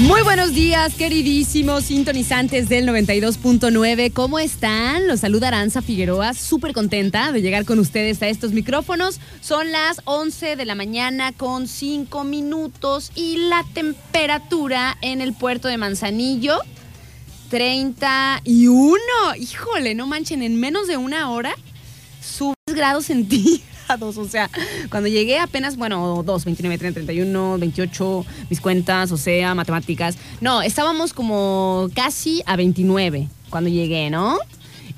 Muy buenos días, queridísimos sintonizantes del 92.9. ¿Cómo están? Los saluda Aranza Figueroa, súper contenta de llegar con ustedes a estos micrófonos. Son las 11 de la mañana con 5 minutos y la temperatura en el puerto de Manzanillo, 31. Híjole, no manchen, en menos de una hora, subes grados centígrados. O sea, cuando llegué apenas, bueno, 2, 29, 30, 31, 28, mis cuentas, o sea, matemáticas. No, estábamos como casi a 29 cuando llegué, ¿no?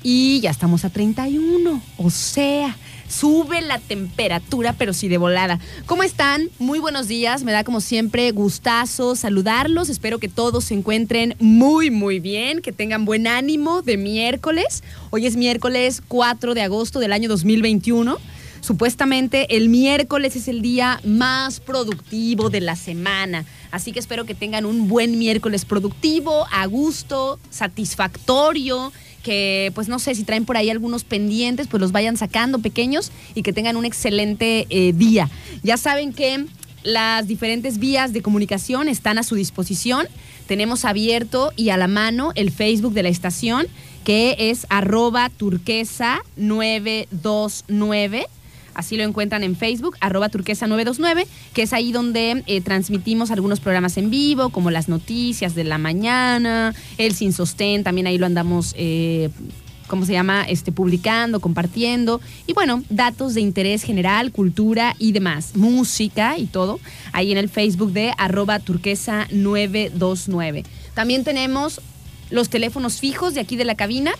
Y ya estamos a 31. O sea, sube la temperatura, pero sí de volada. ¿Cómo están? Muy buenos días. Me da como siempre gustazo saludarlos. Espero que todos se encuentren muy, muy bien, que tengan buen ánimo de miércoles. Hoy es miércoles 4 de agosto del año 2021. Supuestamente el miércoles es el día más productivo de la semana. Así que espero que tengan un buen miércoles productivo, a gusto, satisfactorio, que pues no sé si traen por ahí algunos pendientes, pues los vayan sacando pequeños y que tengan un excelente eh, día. Ya saben que las diferentes vías de comunicación están a su disposición. Tenemos abierto y a la mano el Facebook de la estación, que es arroba turquesa 929 Así lo encuentran en Facebook, arroba turquesa929, que es ahí donde eh, transmitimos algunos programas en vivo, como las noticias de la mañana, el sin sostén, también ahí lo andamos, eh, ¿cómo se llama? Este, publicando, compartiendo. Y bueno, datos de interés general, cultura y demás, música y todo, ahí en el Facebook de arroba turquesa929. También tenemos los teléfonos fijos de aquí de la cabina,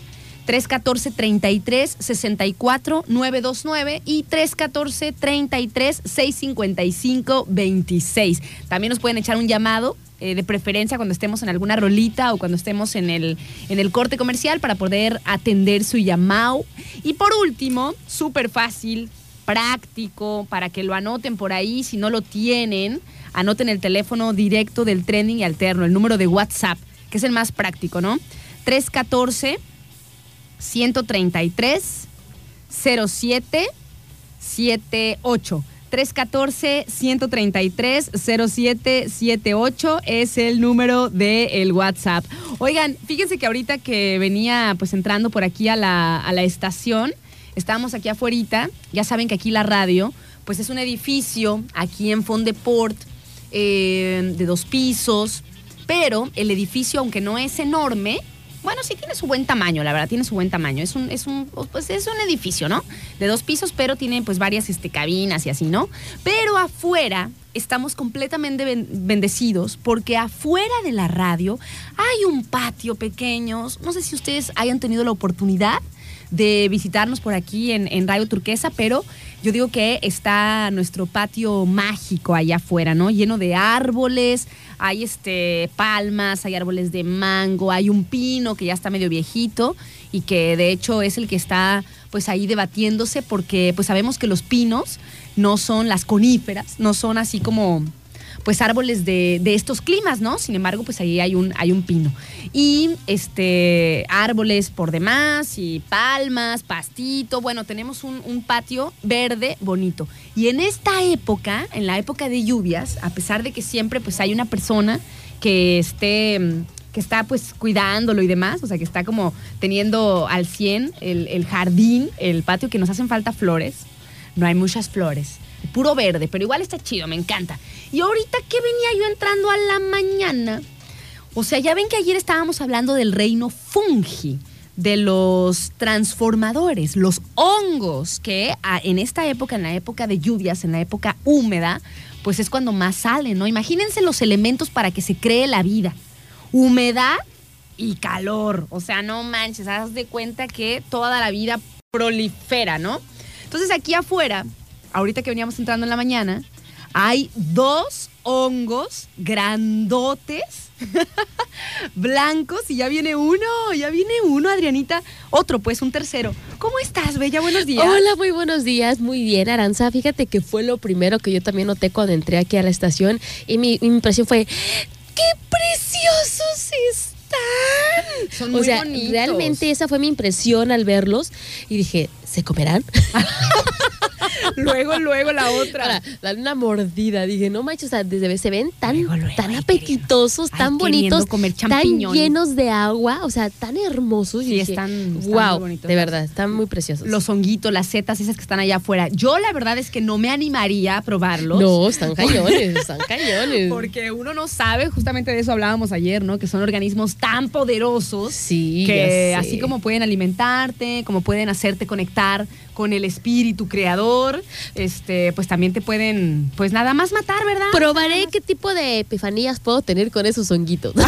314-33-64-929 y 314-33-655-26. También nos pueden echar un llamado eh, de preferencia cuando estemos en alguna rolita o cuando estemos en el, en el corte comercial para poder atender su llamado. Y por último, súper fácil, práctico, para que lo anoten por ahí, si no lo tienen, anoten el teléfono directo del trending y alterno, el número de WhatsApp, que es el más práctico, ¿no? 314 133 07 78. 314-133-0778 es el número del el WhatsApp. Oigan, fíjense que ahorita que venía pues entrando por aquí a la, a la estación, estábamos aquí afuera, ya saben que aquí la radio, pues es un edificio aquí en Fondeport eh, de dos pisos, pero el edificio, aunque no es enorme, bueno, sí tiene su buen tamaño, la verdad, tiene su buen tamaño. Es un, es un, pues es un edificio, ¿no? De dos pisos, pero tiene pues varias este, cabinas y así, ¿no? Pero afuera estamos completamente bendecidos porque afuera de la radio hay un patio pequeño. No sé si ustedes hayan tenido la oportunidad de visitarnos por aquí en, en Radio Turquesa, pero yo digo que está nuestro patio mágico allá afuera, ¿no? Lleno de árboles, hay este palmas, hay árboles de mango, hay un pino que ya está medio viejito y que de hecho es el que está pues ahí debatiéndose porque pues sabemos que los pinos no son las coníferas, no son así como pues árboles de, estos climas, ¿no? Sin embargo, pues ahí hay un, hay un pino. Y este, árboles por demás, y palmas, pastito, bueno, tenemos un, un patio verde bonito. Y en esta época, en la época de lluvias, a pesar de que siempre pues hay una persona que esté que está pues cuidándolo y demás, o sea, que está como teniendo al 100 el, el, jardín, el patio, que nos hacen falta flores. No hay muchas flores, puro verde, pero igual está chido, me encanta. Y ahorita que venía yo entrando a la mañana, o sea, ya ven que ayer estábamos hablando del reino fungi, de los transformadores, los hongos, que en esta época, en la época de lluvias, en la época húmeda, pues es cuando más salen, ¿no? Imagínense los elementos para que se cree la vida. Humedad y calor. O sea, no manches, haz de cuenta que toda la vida prolifera, ¿no? Entonces aquí afuera, ahorita que veníamos entrando en la mañana, hay dos hongos grandotes, blancos y ya viene uno, ya viene uno, Adrianita. Otro, pues, un tercero. ¿Cómo estás, Bella? Buenos días. Hola, muy buenos días. Muy bien, Aranza. Fíjate que fue lo primero que yo también noté cuando entré aquí a la estación y mi, mi impresión fue, ¡qué preciosos están! Son muy o sea, bonitos. realmente esa fue mi impresión al verlos y dije, ¿se comerán? Luego, luego la otra. Para darle una mordida. Dije, no manches, o sea, desde se ven tan, Luego, luego, tan apetitosos, tan bonitos, comer tan llenos de agua, o sea, tan hermosos. Y dije, están- están muy wow, bonitos. de verdad, están muy preciosos. Los honguitos, las setas, esas que están allá afuera. Yo la verdad es que no me animaría a probarlos. no, están cañones, están cañones. Porque uno no sabe, justamente de eso hablábamos ayer, ¿no? Que son organismos tan poderosos Sí, que así como pueden alimentarte, como pueden hacerte conectar con el espíritu creador, este, pues también te pueden, pues nada más matar, ¿verdad? Probaré qué tipo de epifanías puedo tener con esos honguitos.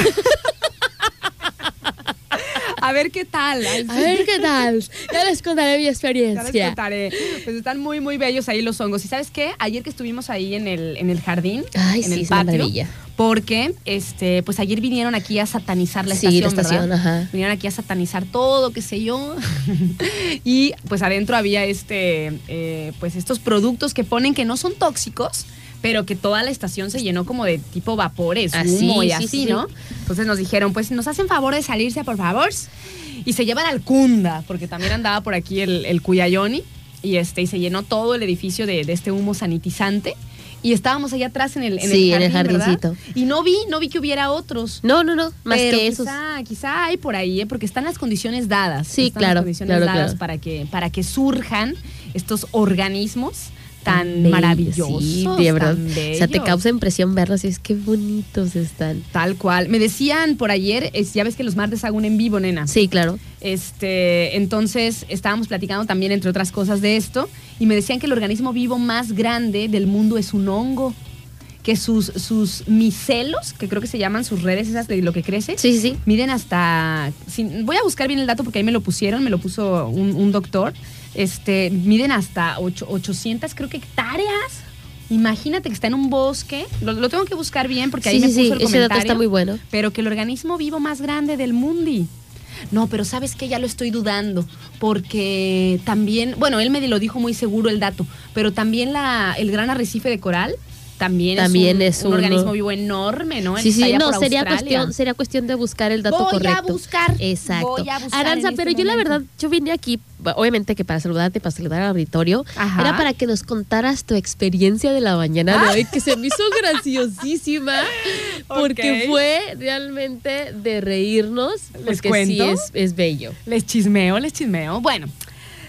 A ver qué tal. Ay, A ver qué tal. Ya les contaré mi Ya les experiencia. contaré. Pues están muy, muy bellos ahí los hongos. ¿Y sabes qué? Ayer que estuvimos ahí en el, en el jardín, Ay, en sí, el patio, porque este, pues ayer vinieron aquí a satanizar la Sí, estación. la estación, ¿verdad? ajá. Vinieron aquí a satanizar todo, qué sé yo. y pues adentro había este, eh, pues estos productos que ponen que no son tóxicos. Pero que toda la estación se llenó como de tipo vapores, Así, humo y sí, así, sí, sí. ¿no? Entonces nos dijeron, pues nos hacen favor de salirse, por favor. Y se llevan al Cunda, porque también andaba por aquí el, el Cuyayoni. Y, este, y se llenó todo el edificio de, de este humo sanitizante. Y estábamos allá atrás en el, en Sí, el en el jardincito. Y no vi, no vi que hubiera otros. No, no, no, más Pero que esos. Quizá, quizá hay por ahí, ¿eh? porque están las condiciones dadas. Sí, Están claro, Las condiciones claro, dadas claro. Para, que, para que surjan estos organismos tan bellos, maravillosos. Sí, de verdad. O sea, te causa impresión verlos y es que bonitos están. Tal cual. Me decían por ayer, es, ya ves que los martes hago un en vivo, nena. Sí, claro. Este, entonces estábamos platicando también, entre otras cosas, de esto, y me decían que el organismo vivo más grande del mundo es un hongo. Que sus, sus micelos, que creo que se llaman sus redes esas de lo que crece, Sí, sí, sí. miden hasta. voy a buscar bien el dato porque ahí me lo pusieron, me lo puso un, un doctor. Este, miden hasta ocho- 800, creo que hectáreas. Imagínate que está en un bosque. Lo, lo tengo que buscar bien porque ahí sí, me sí, puso sí. el Ese comentario dato está muy bueno. pero que el organismo vivo más grande del mundo. No, pero sabes que ya lo estoy dudando, porque también, bueno, él me lo dijo muy seguro el dato, pero también la, el gran arrecife de coral también, También es, es un, un organismo vivo enorme, ¿no? Sí, sí, no, sería Australia. cuestión, sería cuestión de buscar el dato Voy a correcto. buscar, Exacto. voy a buscar Aranza, en pero este yo la verdad, yo vine aquí, obviamente que para saludarte, para saludar al auditorio, Ajá. era para que nos contaras tu experiencia de la mañana de hoy, que se me hizo graciosísima, porque fue realmente de reírnos, ¿Les porque sí cuento? es, es bello. Les chismeo, les chismeo. Bueno,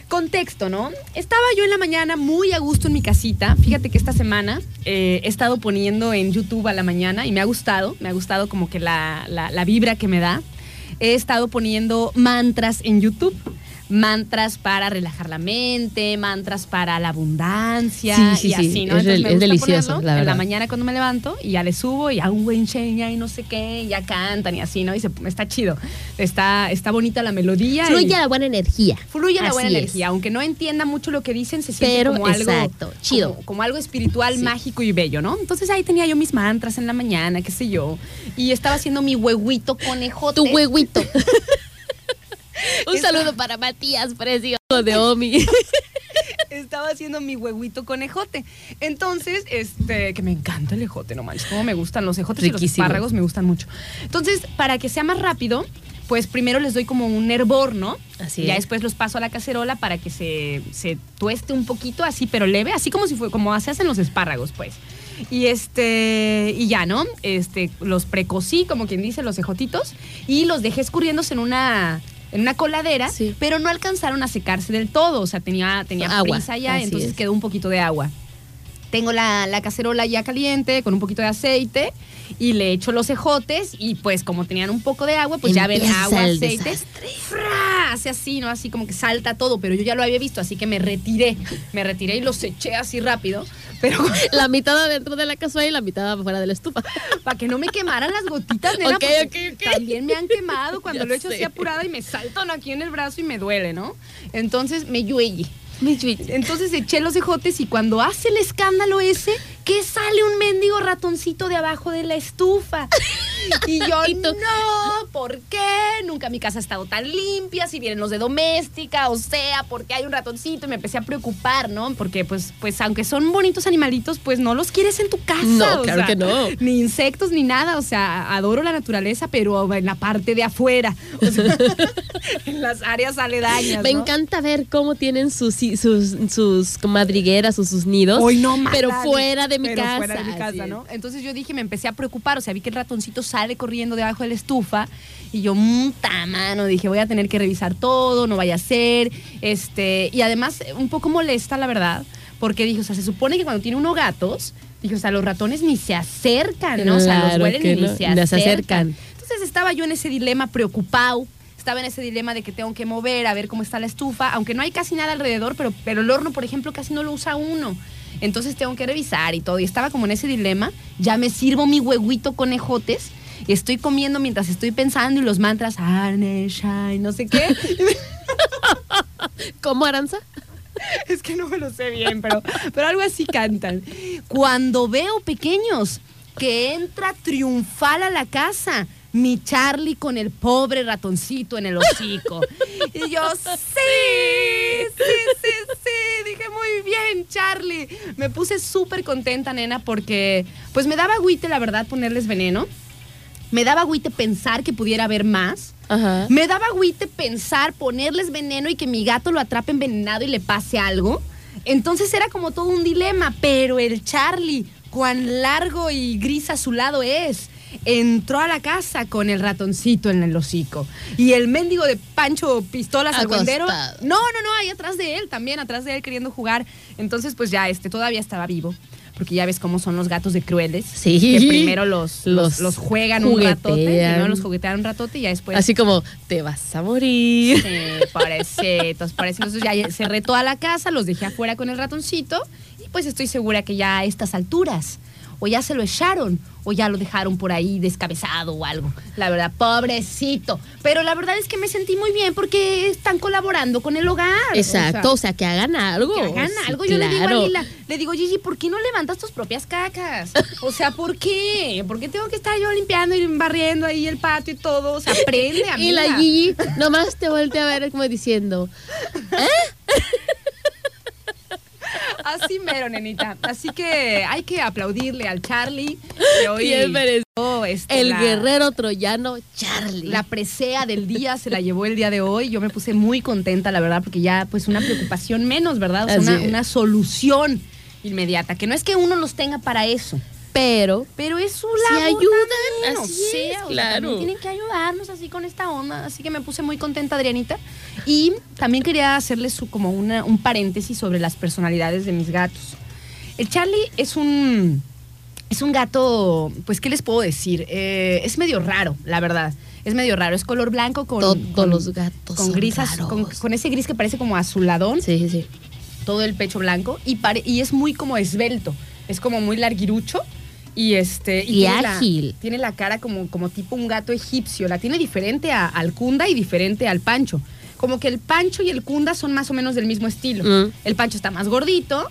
contexto, ¿no? Estaba yo en la mañana muy a gusto en mi casita. Fíjate que esta semana eh, he estado poniendo en YouTube a la mañana y me ha gustado, me ha gustado como que la, la- la vibra que me da. He estado poniendo mantras en YouTube. Mantras para relajar la mente, mantras para la abundancia Sí, sí, y sí, así, ¿no? es del- me es gusta delicioso, ponerlo la En la mañana cuando me levanto y ya le subo y hago un buen cheña y no sé qué, y ya cantan y así, ¿no? Y se, está chido. Está, está bonita la melodía. y- Fluye la buena energía. Fluye la buena es. energía, aunque no entienda mucho lo que dicen, se siente Pero, como algo exacto, chido. Como, como algo espiritual, mágico y bello, ¿no? Entonces ahí tenía yo mis mantras en la mañana, qué sé yo, y estaba haciendo mi huehuito conejote. Tu huehuito. Un saludo para Matías, precioso de Omi. Estaba haciendo mi huehuito conejote. Entonces, este, que me encanta el ejote, no manches, cómo me gustan los ejotes y los espárragos, me gustan mucho. Entonces, para que sea más rápido, pues primero les doy como un hervor, ¿no? Así Y ya es. después los paso a la cacerola para que se, se tueste un poquito así, pero leve, así como si fue, como se hacen los espárragos, pues. Y este, y ya, ¿no? Este, los precocí, como quien dice, los ejotitos, y los dejé escurriéndose en una, en una coladera, Sí. pero no alcanzaron a secarse del todo. O sea, tenía, tenía Agua, prisa ya, entonces es. quedó un poquito de agua. Tengo la, la cacerola ya caliente con un poquito de aceite y le echo los ejotes y pues como tenían un poco de agua, pues ya ven agua, aceite. ¡fra! Hace así, ¿no? Así como que salta todo, pero yo ya lo había visto, así que me retiré. Me retiré y los eché así rápido, pero La mitad adentro de la cazuela y la mitad afuera de la estufa. para que no me quemaran las gotitas, nena, Ok, porque ok, ok. también me han quemado cuando Ya lo he hecho sé. así apurada y me saltan aquí en el brazo y me duele, ¿no? Entonces me lluelle. Entonces eché los ejotes y cuando hace el escándalo ese, que sale un mendigo ratoncito de abajo de la estufa. Y yo, ¿Y no, ¿por qué? Nunca mi casa ha estado tan limpia, si vienen los de doméstica, o sea, porque hay un ratoncito y me empecé a preocupar, ¿no? Porque pues, pues aunque son bonitos animalitos, pues no los quieres en tu casa. No, o claro sea, que no. Ni insectos ni nada, o sea, adoro la naturaleza, pero en la parte de afuera, o sea, en las áreas aledañas. Me ¿no? encanta ver cómo tienen sus, sus, sus madrigueras o sus nidos. Hoy no más. Pero fuera de mi Pero casa. fuera de mi casa. ¿no? Entonces yo dije, me empecé a preocupar, o sea, vi que el ratoncito sale corriendo debajo de la estufa y yo, muta mano, dije, voy a tener que revisar todo, no vaya a ser, este, y además un poco molesta, la verdad, porque dije, o sea, se supone que cuando tiene uno gatos, dije, o sea, los ratones ni se acercan, ¿no? O sea, los Claro huelen y ni no, se ni se acercan. acercan. Entonces estaba yo en ese dilema preocupado. Estaba en ese dilema de que tengo que mover a ver cómo está la estufa, aunque no hay casi nada alrededor, pero, pero el horno, por ejemplo, casi no lo usa uno. Entonces tengo que revisar y todo. Y estaba como en ese dilema. Ya me sirvo mi huevuito con ejotes y estoy comiendo mientras estoy pensando y los mantras, Shine, no sé qué. ¿Cómo, Aranza? es que no me lo sé bien, pero, pero algo así cantan. Cuando veo pequeños que entra triunfal a la casa. Mi Charlie con el pobre ratoncito en el hocico. Y yo, sí, sí, sí, sí. Dije, muy bien, Charlie. Me puse súper contenta, nena, porque pues me daba agüite, la verdad, ponerles veneno. Me daba agüite pensar que pudiera haber más. Ajá. Me daba agüite pensar ponerles veneno y que mi gato lo atrape envenenado y le pase algo. Entonces era como todo un dilema, pero el Charlie, cuán largo y gris a su lado es, entró a la casa con el ratoncito en el hocico. Y el mendigo de Pancho Pistolas Acostado. Argüendero. No, no, no, ahí atrás de él también, atrás de él queriendo jugar. Entonces, pues ya, este, todavía estaba vivo. Porque ya ves cómo son los gatos de crueles. Sí. Que primero los, los, Los los juegan un ratote. juguetean. Primero los juguetean un ratote y ya después. Así como, te vas a morir. Sí, pobrecitos, pobrecitos. Entonces ya cerré toda la casa, los dejé afuera con el ratoncito y pues estoy segura que ya a estas alturas o ya se lo echaron o ya lo dejaron por ahí descabezado o algo. La verdad, pobrecito. Pero la verdad es que me sentí muy bien porque están colaborando con el hogar. o sea, Exacto, o sea, que hagan algo. que hagan Sí, algo. Yo le digo a. Lila, le digo, Gigi, ¿por qué no levantas tus propias cacas? O sea, ¿por qué? ¿Por qué tengo que estar yo limpiando y barriendo ahí el patio y todo? O sea, aprende, amiga. Y la Gigi nomás te voltea a ver como diciendo, Así mero, nenita. Así que hay que aplaudirle al Charlie que hoy merecido. este, el la- guerrero troyano Charlie. La presea del día se la llevó el día de hoy. Yo me puse muy contenta, la verdad, porque ya pues una preocupación menos, ¿verdad? O sea, una, una solución inmediata. Que no es que uno los tenga para eso. Pero Pero es su Si labor ayudan, también, o así es, claro. tienen que ayudarnos así con esta onda. Así que me puse muy contenta, Adrianita. Y también quería hacerles su- como una, un paréntesis sobre las personalidades de mis gatos. El Charlie es un, es un gato, pues, ¿qué les puedo decir? Eh, es medio raro, la verdad. Es medio raro. Es color blanco con... Todos con- los gatos Con, grisas, con, con ese gris que parece como azuladón sí, sí, sí. todo el pecho blanco y, pare- y es muy como esbelto, es como muy larguirucho y este Y tiene la- ágil. tiene la cara como, como tipo un gato egipcio, la tiene diferente a- al Kunda y diferente al Pancho. Como que el Pancho y el Kunda son más o menos del mismo estilo. Mm. El Pancho está más gordito,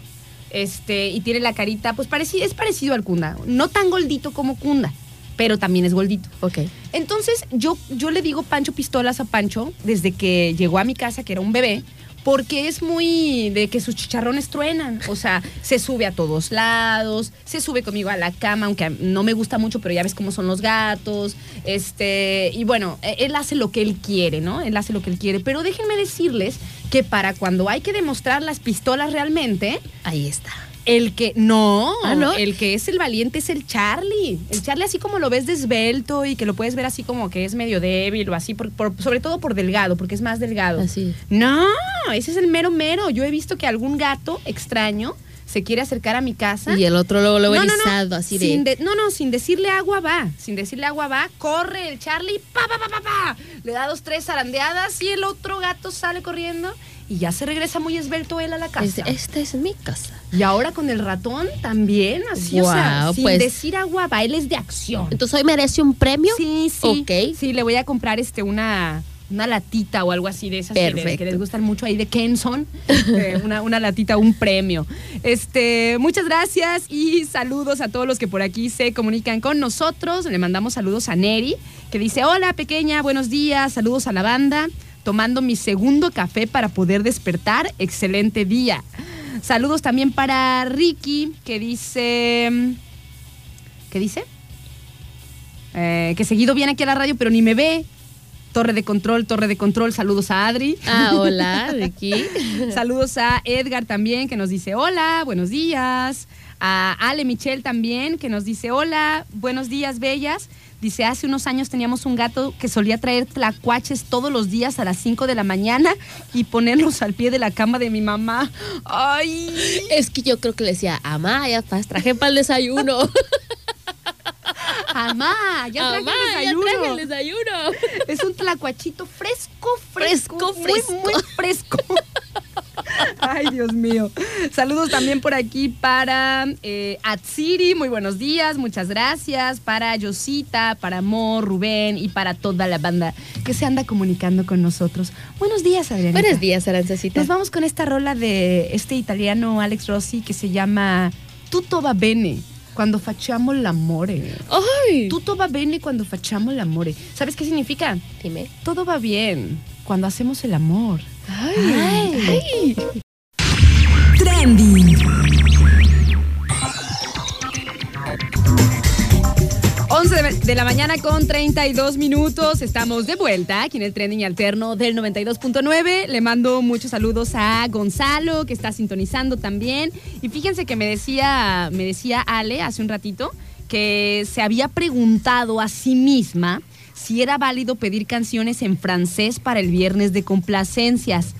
este, y tiene la carita, pues parecido, es parecido al Kunda. No tan gordito como Kunda, pero también es gordito. Ok. Entonces, yo, yo le digo Pancho Pistolas a Pancho desde que llegó a mi casa, que era un bebé, porque es muy de que sus chicharrones truenan. O sea, se sube a todos lados, se sube conmigo a la cama, aunque no me gusta mucho, pero ya ves cómo son los gatos. Este, y bueno, e- él hace lo que él quiere, ¿no? Él hace lo que él quiere. Pero déjenme decirles que para cuando hay que demostrar las pistolas realmente, Ahí está. El que no, Ah, ¿no? el que es el valiente es el Charlie. El Charlie así como lo ves desvelto y que lo puedes ver así como que es medio débil o así, por- por- sobre todo por delgado, porque es más delgado. Así. No, ese es el mero mero. Yo he visto que algún gato extraño se quiere acercar a mi casa. Y el otro luego, luego No, no, no. así de... Sin de- No, no, sin decirle agua va. Sin decirle agua va, corre el Charlie, pa, pa, pa, pa, pa. Le da dos, tres zarandeadas y el otro gato sale corriendo y ya se regresa muy esbelto él a la casa. Es- esta es mi casa. Y ahora con el ratón también, así, o sea, sin pues- decir agua va, él es de acción. Entonces hoy merece un premio. Sí, sí. Ok. Sí, le voy a comprar este una una latita o algo así de esas que, que les gustan mucho ahí de Kenson, eh, una, una latita, un premio. Este, muchas gracias y saludos a todos los que por aquí se comunican con nosotros. Le mandamos saludos a Neri, que dice, hola pequeña, buenos días, saludos a la banda, tomando mi segundo café para poder despertar, excelente día. Saludos también para Ricky, que dice, ¿qué dice? Eh, que seguido viene aquí a la radio, pero ni me ve. Torre de control, torre de control. Saludos a Adri. Ah, hola, Ricky. Saludos a Edgar también, que nos dice hola, buenos días. A Ale Michelle también, que nos dice hola, buenos días, bellas. Dice, hace unos años teníamos un gato que solía traer tlacuaches todos los días a las 5 de la mañana y ponerlos al pie de la cama de mi mamá. ¡Ay! Es que yo creo que le decía, amá, ya traje para el desayuno. ¡Amá! ¡Ya traje Amá, el ya desayuno! traje el desayuno. Es un tlacuachito fresco, fresco, Fresco, muy, fresco. muy fresco. Ay, Dios mío. Saludos también por aquí para eh, Atsiri, muy buenos días, muchas gracias. Para Yosita, para Amor, Rubén y para toda la banda que se anda comunicando con nosotros. Buenos días, Adriana. Buenos días, Arancecita. Nos vamos con esta rola de este italiano Alex Rossi que se llama Tutto va bene cuando facciamo l'amore. ¡Ay! Tutto va bene cuando facciamo l'amore. ¿Sabes qué significa? Dime. Todo va bien cuando hacemos el amor. Ay. Trending. 11 de, de la mañana con 32 minutos. Estamos de vuelta aquí en el trending alterno del 92.9. Le mando muchos saludos a Gonzalo, que está sintonizando también. Y fíjense que me decía, me decía Ale hace un ratito que se había preguntado a sí misma si era válido pedir canciones en francés para el viernes de complacencias.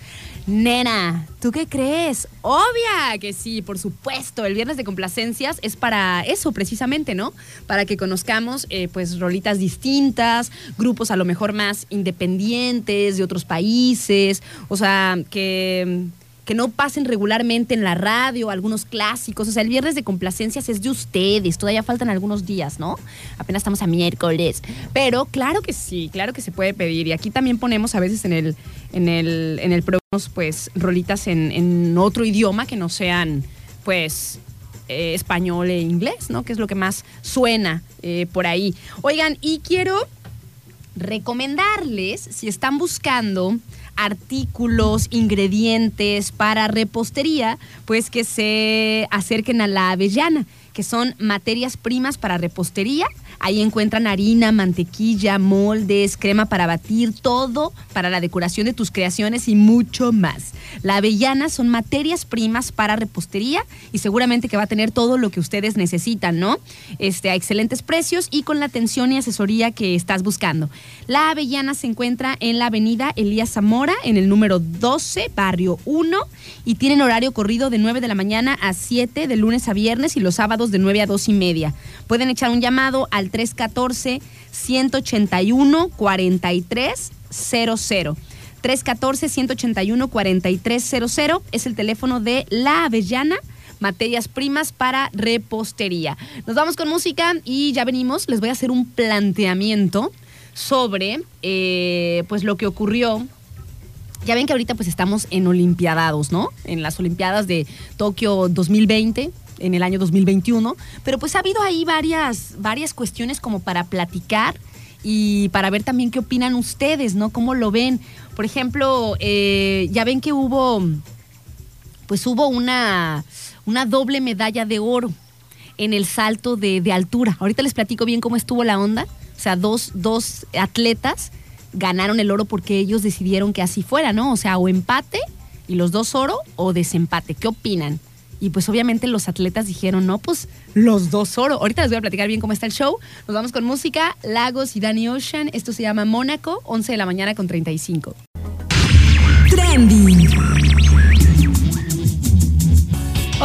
Nena, ¿tú qué crees? Obvia que sí, por supuesto. El viernes de complacencias es para eso precisamente, ¿no? Para que conozcamos eh, pues rolitas distintas, grupos a lo mejor más independientes de otros países, o sea, que que no pasen regularmente en la radio, algunos clásicos. O sea, el viernes de complacencias es de ustedes. Todavía faltan algunos días, ¿no? Apenas estamos a miércoles. Pero claro que sí, claro que se puede pedir. Y aquí también ponemos a veces en el, en el, en el programa, pues, rolitas en, en otro idioma que no sean, pues, eh, español e inglés, ¿no? Que es lo que más suena eh, por ahí. Oigan, y quiero recomendarles, si están buscando artículos, ingredientes para repostería, pues que se acerquen a la avellana, que son materias primas para repostería. Ahí encuentran harina, mantequilla, moldes, crema para batir, todo para la decoración de tus creaciones y mucho más. La avellana son materias primas para repostería y seguramente que va a tener todo lo que ustedes necesitan, ¿no? Este, a excelentes precios y con la atención y asesoría que estás buscando. La avellana se encuentra en la avenida Elías Zamora, en el número 12, barrio 1, y tienen horario corrido de 9 de la mañana a 7 de lunes a viernes y los sábados de 9 a 2 y media. Pueden echar un llamado al 314-181-4300. 314-181-4300 es el teléfono de La Avellana materias primas para repostería. Nos vamos con música y ya venimos. Les voy a hacer un planteamiento sobre eh, pues lo que ocurrió. Ya ven que ahorita pues estamos en Olimpiadados, ¿no? En las Olimpiadas de Tokio 2020, en el año 2021. Pero pues ha habido ahí varias, varias cuestiones como para platicar y para ver también qué opinan ustedes, ¿no? ¿Cómo lo ven? Por ejemplo, eh, ya ven que hubo, pues hubo una, una doble medalla de oro en el salto de, de altura. Ahorita les platico bien cómo estuvo la onda. O sea, dos, dos atletas ganaron el oro porque ellos decidieron que así fuera, ¿no? O sea, o empate y los dos oro o desempate. ¿Qué opinan? Y pues obviamente los atletas dijeron, no, pues los dos oro. Ahorita les voy a platicar bien cómo está el show. Nos vamos con música, Lagos y Danny Ocean. Esto se llama Mónaco, 11 de la mañana con 35. Trending.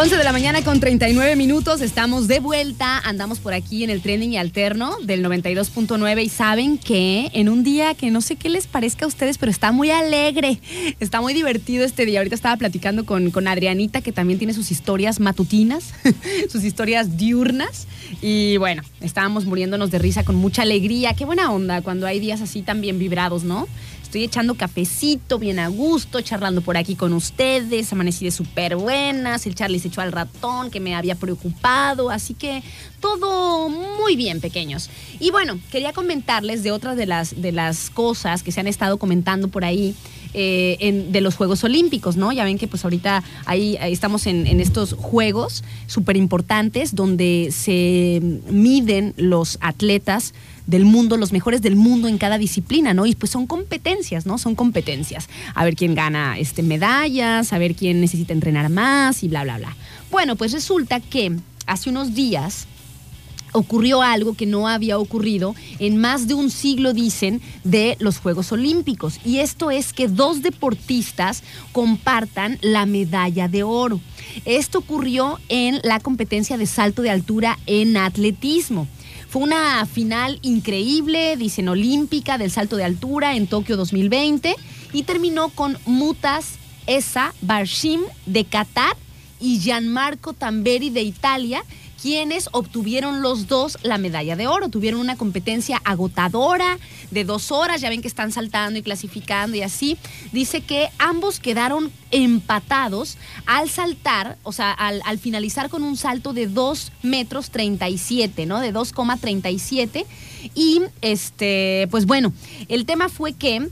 11 de la mañana con 39 minutos, estamos de vuelta, andamos por aquí en el trending y alterno del 92.9 y saben que en un día que no sé qué les parezca a ustedes, pero está muy alegre, está muy divertido este día. Ahorita estaba platicando con, con Adrianita que también tiene sus historias matutinas, sus historias diurnas y bueno, estábamos muriéndonos de risa con mucha alegría. Qué buena onda cuando hay días así tan bien vibrados, ¿no? Estoy echando cafecito, bien a gusto, charlando por aquí con ustedes. Amanecí de súper buenas. El Charlie se echó al ratón que me había preocupado. Así que todo muy bien, pequeños. Y bueno, quería comentarles de otras de las, de las cosas que se han estado comentando por ahí. eh, de los Juegos Olímpicos, ¿no? Ya ven que pues ahorita ahí estamos en, en estos Juegos súper importantes donde se miden los atletas del mundo, los mejores del mundo en cada disciplina, ¿no? Y pues son competencias, ¿no? Son competencias. A ver quién gana este, medallas, a ver quién necesita entrenar más y bla, bla, bla. Bueno, pues resulta que hace unos días ocurrió algo que no había ocurrido en más de un siglo, dicen, de los Juegos Olímpicos. Y esto es que dos deportistas compartan la medalla de oro. Esto ocurrió en la competencia de salto de altura en atletismo. Fue una final increíble, dicen olímpica, del salto de altura en Tokio 2020 y terminó con Mutas Esa Barshim de Qatar y Gianmarco Tamberi de Italia, quienes obtuvieron los dos la medalla de oro. Tuvieron una competencia agotadora de dos horas, ya ven que están saltando y clasificando y así. Dice que ambos quedaron empatados al saltar, o sea, al, al finalizar con un salto de 2 metros 37, ¿no? De 2,37. Y este, pues bueno, el tema fue que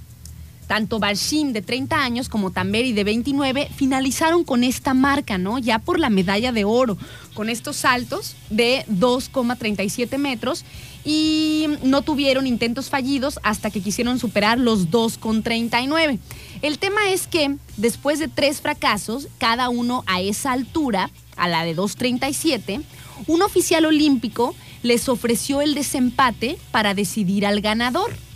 tanto Barshim de 30 años como Tamberi de 29 finalizaron con esta marca, ¿no? Ya por la medalla de oro, con estos saltos de 2,37 metros y no tuvieron intentos fallidos hasta que quisieron superar los 2,39. El tema es que después de tres fracasos, cada uno a esa altura, a la de 2,37, un oficial olímpico les ofreció el desempate para decidir al ganador.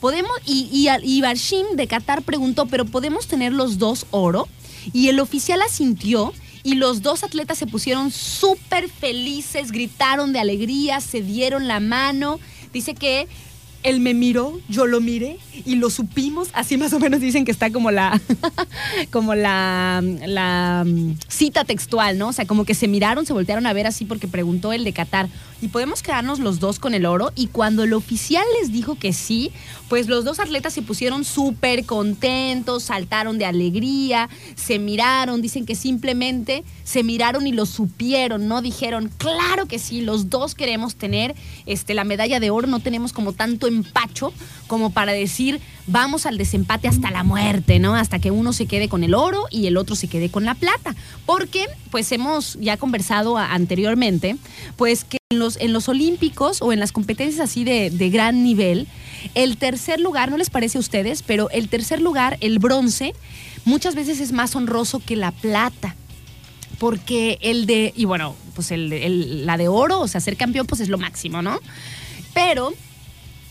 Podemos, y, y, y Barshim de Qatar preguntó, ¿pero podemos tener los dos oro? Y el oficial asintió y los dos atletas se pusieron súper felices, gritaron de alegría, se dieron la mano. Dice que él me miró, yo lo miré y lo supimos. Así más o menos dicen que está como la, como la, mm, cita textual, ¿no? O sea, como que se miraron, se voltearon a ver así porque preguntó el de Qatar. ¿Y podemos quedarnos los dos con el oro? Y cuando el oficial les dijo que sí, pues los dos atletas se pusieron súper contentos, saltaron de alegría, se miraron, dicen que simplemente se miraron y lo supieron, ¿no? Dijeron, claro que sí, los dos queremos tener este, la medalla de oro, no tenemos como tanto empacho como para decir, vamos al desempate hasta la muerte, ¿no? Hasta que uno se quede con el oro y el otro se quede con la plata. Porque, pues hemos ya conversado anteriormente, pues que en los, en los Olímpicos o en las competencias así de, de gran nivel, el tercer lugar, no les parece a ustedes, pero el tercer lugar, el bronce, muchas veces es más honroso que la plata porque el de, y bueno, pues el- la de oro, o sea, ser campeón, pues es lo máximo, ¿no? Pero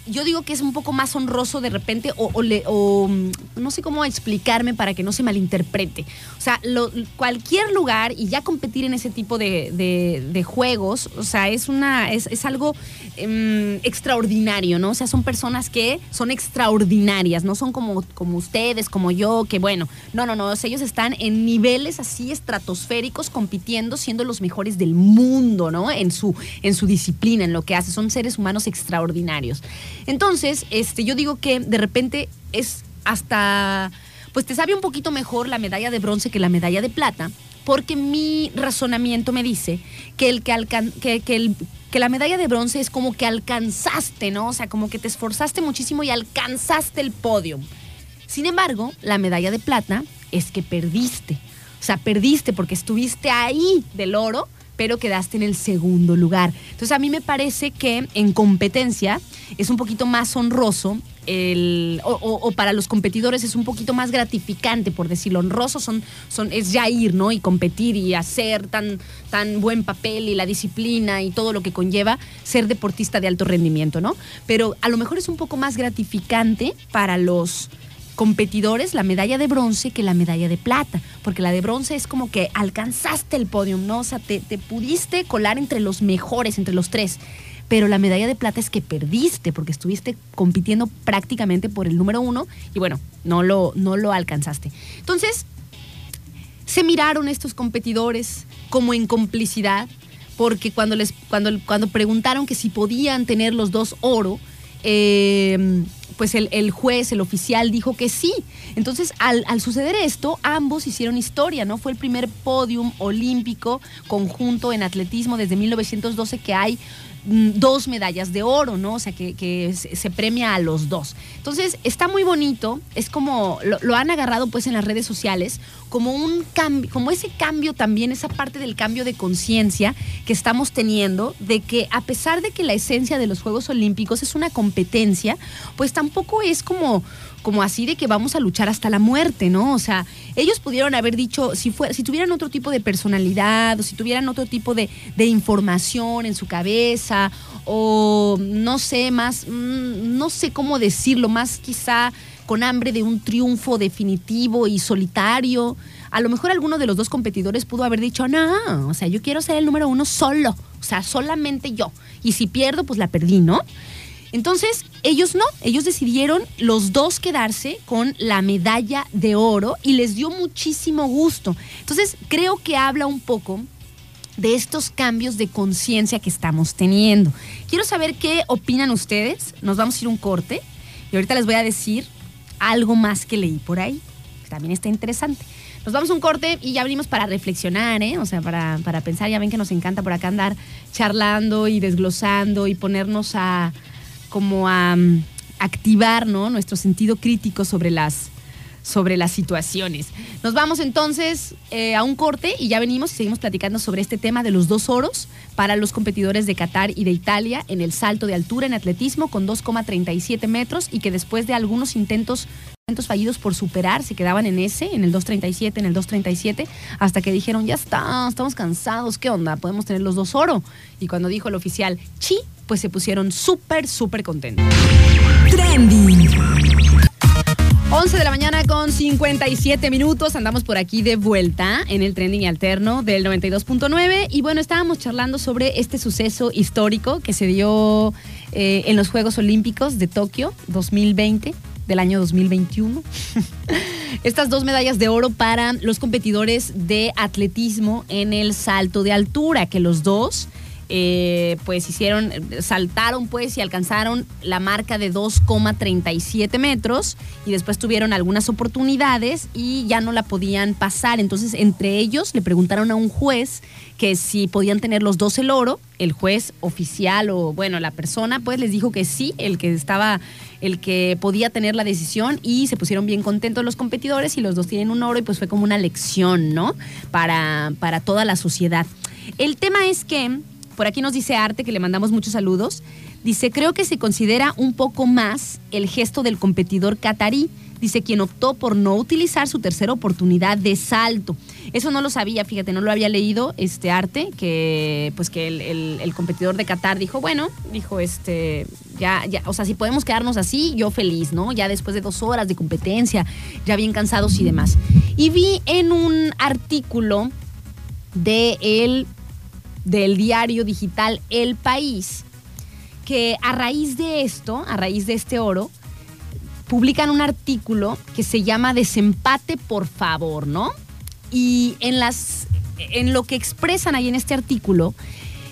yo digo que es un poco más honroso de repente, o, le- o, mm, no sé cómo explicarme para que no se malinterprete. O sea, lo- cualquier lugar y ya competir en ese tipo de juegos, o sea, es, una, es, es algo em, extraordinario, ¿no? O sea, son personas que son extraordinarias, no son como, como ustedes, como yo, que bueno, no, no, no, o sea, ellos están en niveles así estratosféricos compitiendo, siendo los mejores del mundo, ¿no? En su, en su disciplina, en lo que hace, son seres humanos extraordinarios. Entonces, este, yo digo que de repente es hasta, pues te sabe un poquito mejor la medalla de bronce que la medalla de plata, porque mi razonamiento me dice que el que, alcan que, que la medalla de bronce es como que alcanzaste, ¿no? O sea, como que te esforzaste muchísimo y alcanzaste el podio. Sin embargo, la medalla de plata es que perdiste. O sea, perdiste porque estuviste ahí del oro, pero quedaste en el segundo lugar. Entonces, a mí me parece que en competencia es un poquito más honroso. El, o, para los competidores es un poquito más gratificante, por decirlo. Honroso son, son, es ya ir, ¿no? Y competir y hacer tan, tan buen papel y la disciplina y todo lo que conlleva ser deportista de alto rendimiento, ¿no? Pero a lo mejor es un poco más gratificante para los competidores la medalla de bronce que la medalla de plata, porque la de bronce es como que alcanzaste el podium, ¿no? O sea, te, te pudiste colar entre los mejores, entre los tres. Pero la medalla de plata es que perdiste, porque estuviste compitiendo prácticamente por el número uno y bueno, no lo, no lo alcanzaste. Entonces, se miraron estos competidores como en complicidad, porque cuando les cuando, cuando preguntaron que si podían tener los dos oro, eh, pues el, el juez, el oficial dijo que sí. Entonces, al, al suceder esto, ambos hicieron historia, ¿no? Fue el primer podium olímpico conjunto en atletismo desde 1912 que hay mm, dos medallas de oro, ¿no? O sea, que, que se premia a los dos. Entonces, está muy bonito, es como, lo, lo han agarrado pues en las redes sociales, como un cambio, como ese cambio también, esa parte del cambio de conciencia que estamos teniendo, de que a pesar de que la esencia de los Juegos Olímpicos es una competencia, pues tampoco es como como así de que vamos a luchar hasta la muerte, ¿no? O sea, ellos pudieron haber dicho, si, fue, si tuvieran otro tipo de personalidad o si tuvieran otro tipo de, de información en su cabeza o no sé, más, mm, no sé cómo decirlo, más quizá con hambre de un triunfo definitivo y solitario. A lo mejor alguno de los dos competidores pudo haber dicho, no, o sea, yo quiero ser el número uno solo, o sea, solamente yo. Y si pierdo, pues la perdí, ¿no? Entonces, ellos no, ellos decidieron los dos quedarse con la medalla de oro y les dio muchísimo gusto. Entonces, creo que habla un poco de estos cambios de conciencia que estamos teniendo. Quiero saber qué opinan ustedes. Nos vamos a ir un corte y ahorita les voy a decir algo más que leí por ahí, que también está interesante. Nos vamos un corte y ya venimos para reflexionar, ¿eh? O sea, para, para pensar. Ya ven que nos encanta por acá andar charlando y desglosando y ponernos a como a mm, activar ¿no? nuestro sentido crítico sobre las, sobre las situaciones. Nos vamos entonces eh, a un corte y ya venimos y seguimos platicando sobre este tema de los dos oros para los competidores de Qatar y de Italia en el salto de altura en atletismo con 2,37 metros y que después de algunos intentos fallidos por superar, se quedaban en ese, en el 2.37, en el 2.37, hasta que dijeron, ya está, estamos cansados, ¿qué onda? Podemos tener los dos oro. Y cuando dijo el oficial, chi, pues se pusieron súper, súper contentos. 11 de la mañana con 57 minutos. Andamos por aquí de vuelta en el trending alterno del 92.9. Y bueno, estábamos charlando sobre este suceso histórico que se dio eh, en los Juegos Olímpicos de Tokio 2020 del año 2021. Estas dos medallas de oro para los competidores de atletismo en el salto de altura, que los dos eh, pues hicieron, saltaron pues y alcanzaron la marca de 2,37 metros y después tuvieron algunas oportunidades y ya no la podían pasar. Entonces entre ellos le preguntaron a un juez que si podían tener los dos el oro, el juez oficial o bueno, la persona pues les dijo que sí, el que estaba, el que podía tener la decisión y se pusieron bien contentos los competidores y los dos tienen un oro y pues fue como una lección, ¿no? Para, para toda la sociedad. El tema es que por aquí nos dice Arte, que le mandamos muchos saludos. Dice, creo que se considera un poco más el gesto del competidor catarí. Dice, quien optó por no utilizar su tercera oportunidad de salto. Eso no lo sabía, fíjate, no lo había leído este arte, que pues que el, el- competidor de Qatar dijo, bueno, dijo, este, ya, ya, o sea, si podemos quedarnos así, yo feliz, ¿no? Ya después de dos horas de competencia, ya bien cansados y demás. Y vi en un artículo de el del diario digital El País, que a raíz de esto, a raíz de este oro, publican un artículo que se llama Desempate por favor, ¿no? Y en las en lo que expresan ahí en este artículo,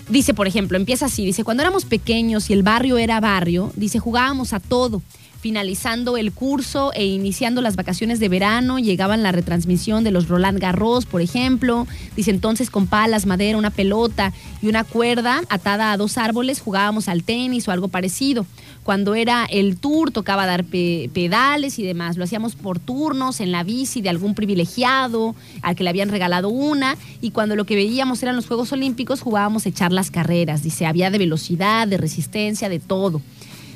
dice, por ejemplo, empieza así, dice, cuando éramos pequeños y el barrio era barrio, dice, jugábamos a todo. Finalizando el curso e iniciando las vacaciones de verano, llegaban la retransmisión de los Roland Garros, por ejemplo. Dice entonces con palas, madera, una pelota y una cuerda atada a dos árboles jugábamos al tenis o algo parecido. Cuando era el tour tocaba dar pe- pedales y demás. Lo hacíamos por turnos en la bici de algún privilegiado al que le habían regalado una. Y cuando lo que veíamos eran los Juegos Olímpicos jugábamos a echar las carreras. Dice, había de velocidad, de resistencia, de todo.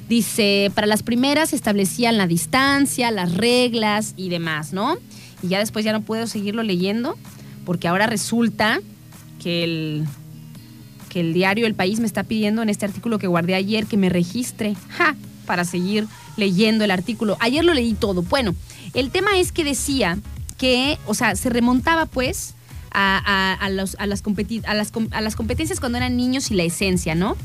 Dice, para las primeras establecían la distancia, las reglas y demás, ¿no? Y ya después ya no puedo seguirlo leyendo porque ahora resulta que el, que el diario El País me está pidiendo en este artículo que guardé ayer que me registre, ¡ja! Para seguir leyendo el artículo. Ayer lo leí todo. Bueno, el tema es que decía que, o sea, se remontaba pues a, a- a a las, las, a las competencias cuando eran niños y la esencia, ¿no?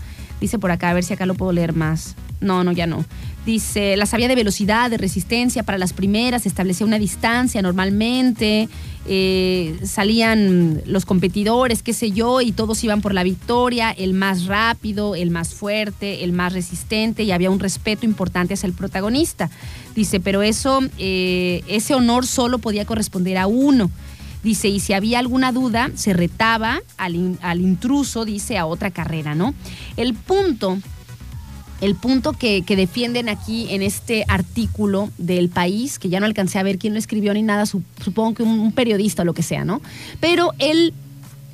Dice por acá, a ver si acá lo puedo leer más. No, no, ya no. Dice, la sabía de velocidad, de resistencia para las primeras, establecía una distancia normalmente, eh, salían los competidores, qué sé yo, y todos iban por la victoria, el más rápido, el más fuerte, el más resistente, y había un respeto importante hacia el protagonista. Dice, pero eso, eh, ese honor solo podía corresponder a uno. Dice, y si había alguna duda, se retaba al, al intruso, dice, a otra carrera, ¿no? El punto el punto que, defienden aquí en este artículo del país, que ya no alcancé a ver quién lo escribió ni nada, su- supongo que un, periodista o lo que sea, ¿no? Pero el,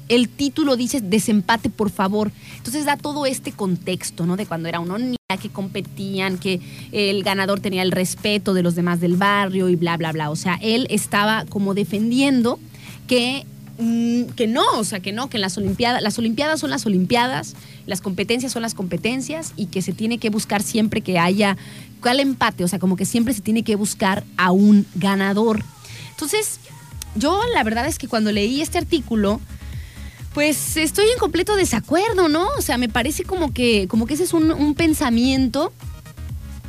el título dice desempate, por favor. Entonces da todo este contexto, ¿no? De cuando era uno niña, que competían, que el ganador tenía el respeto de los demás del barrio y bla, bla, bla. O sea, él estaba como defendiendo que que no, o sea, que no, que las Olimpiadas, las Olimpiadas son las Olimpiadas, las competencias son las competencias y que se tiene que buscar siempre que haya, ¿cuál empate? O sea, como que siempre se tiene que buscar a un ganador. Entonces, yo la verdad es que cuando leí este artículo, pues estoy en completo desacuerdo, ¿no? O sea, me parece como que, como que ese es un, pensamiento,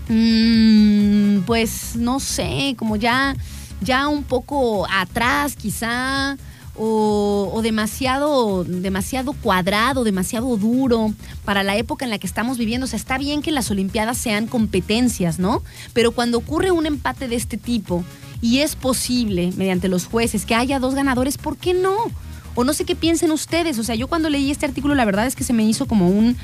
mm, pues no sé, como ya, ya un poco atrás quizá, o, o demasiado, demasiado cuadrado, demasiado duro para la época en la que estamos viviendo. O sea, está bien que las Olimpiadas sean competencias, ¿no? Pero cuando ocurre un empate de este tipo y es posible, mediante los jueces, que haya dos ganadores, ¿por qué no? O no sé qué piensen ustedes. O sea, yo cuando leí este artículo, la verdad es que se me hizo como un,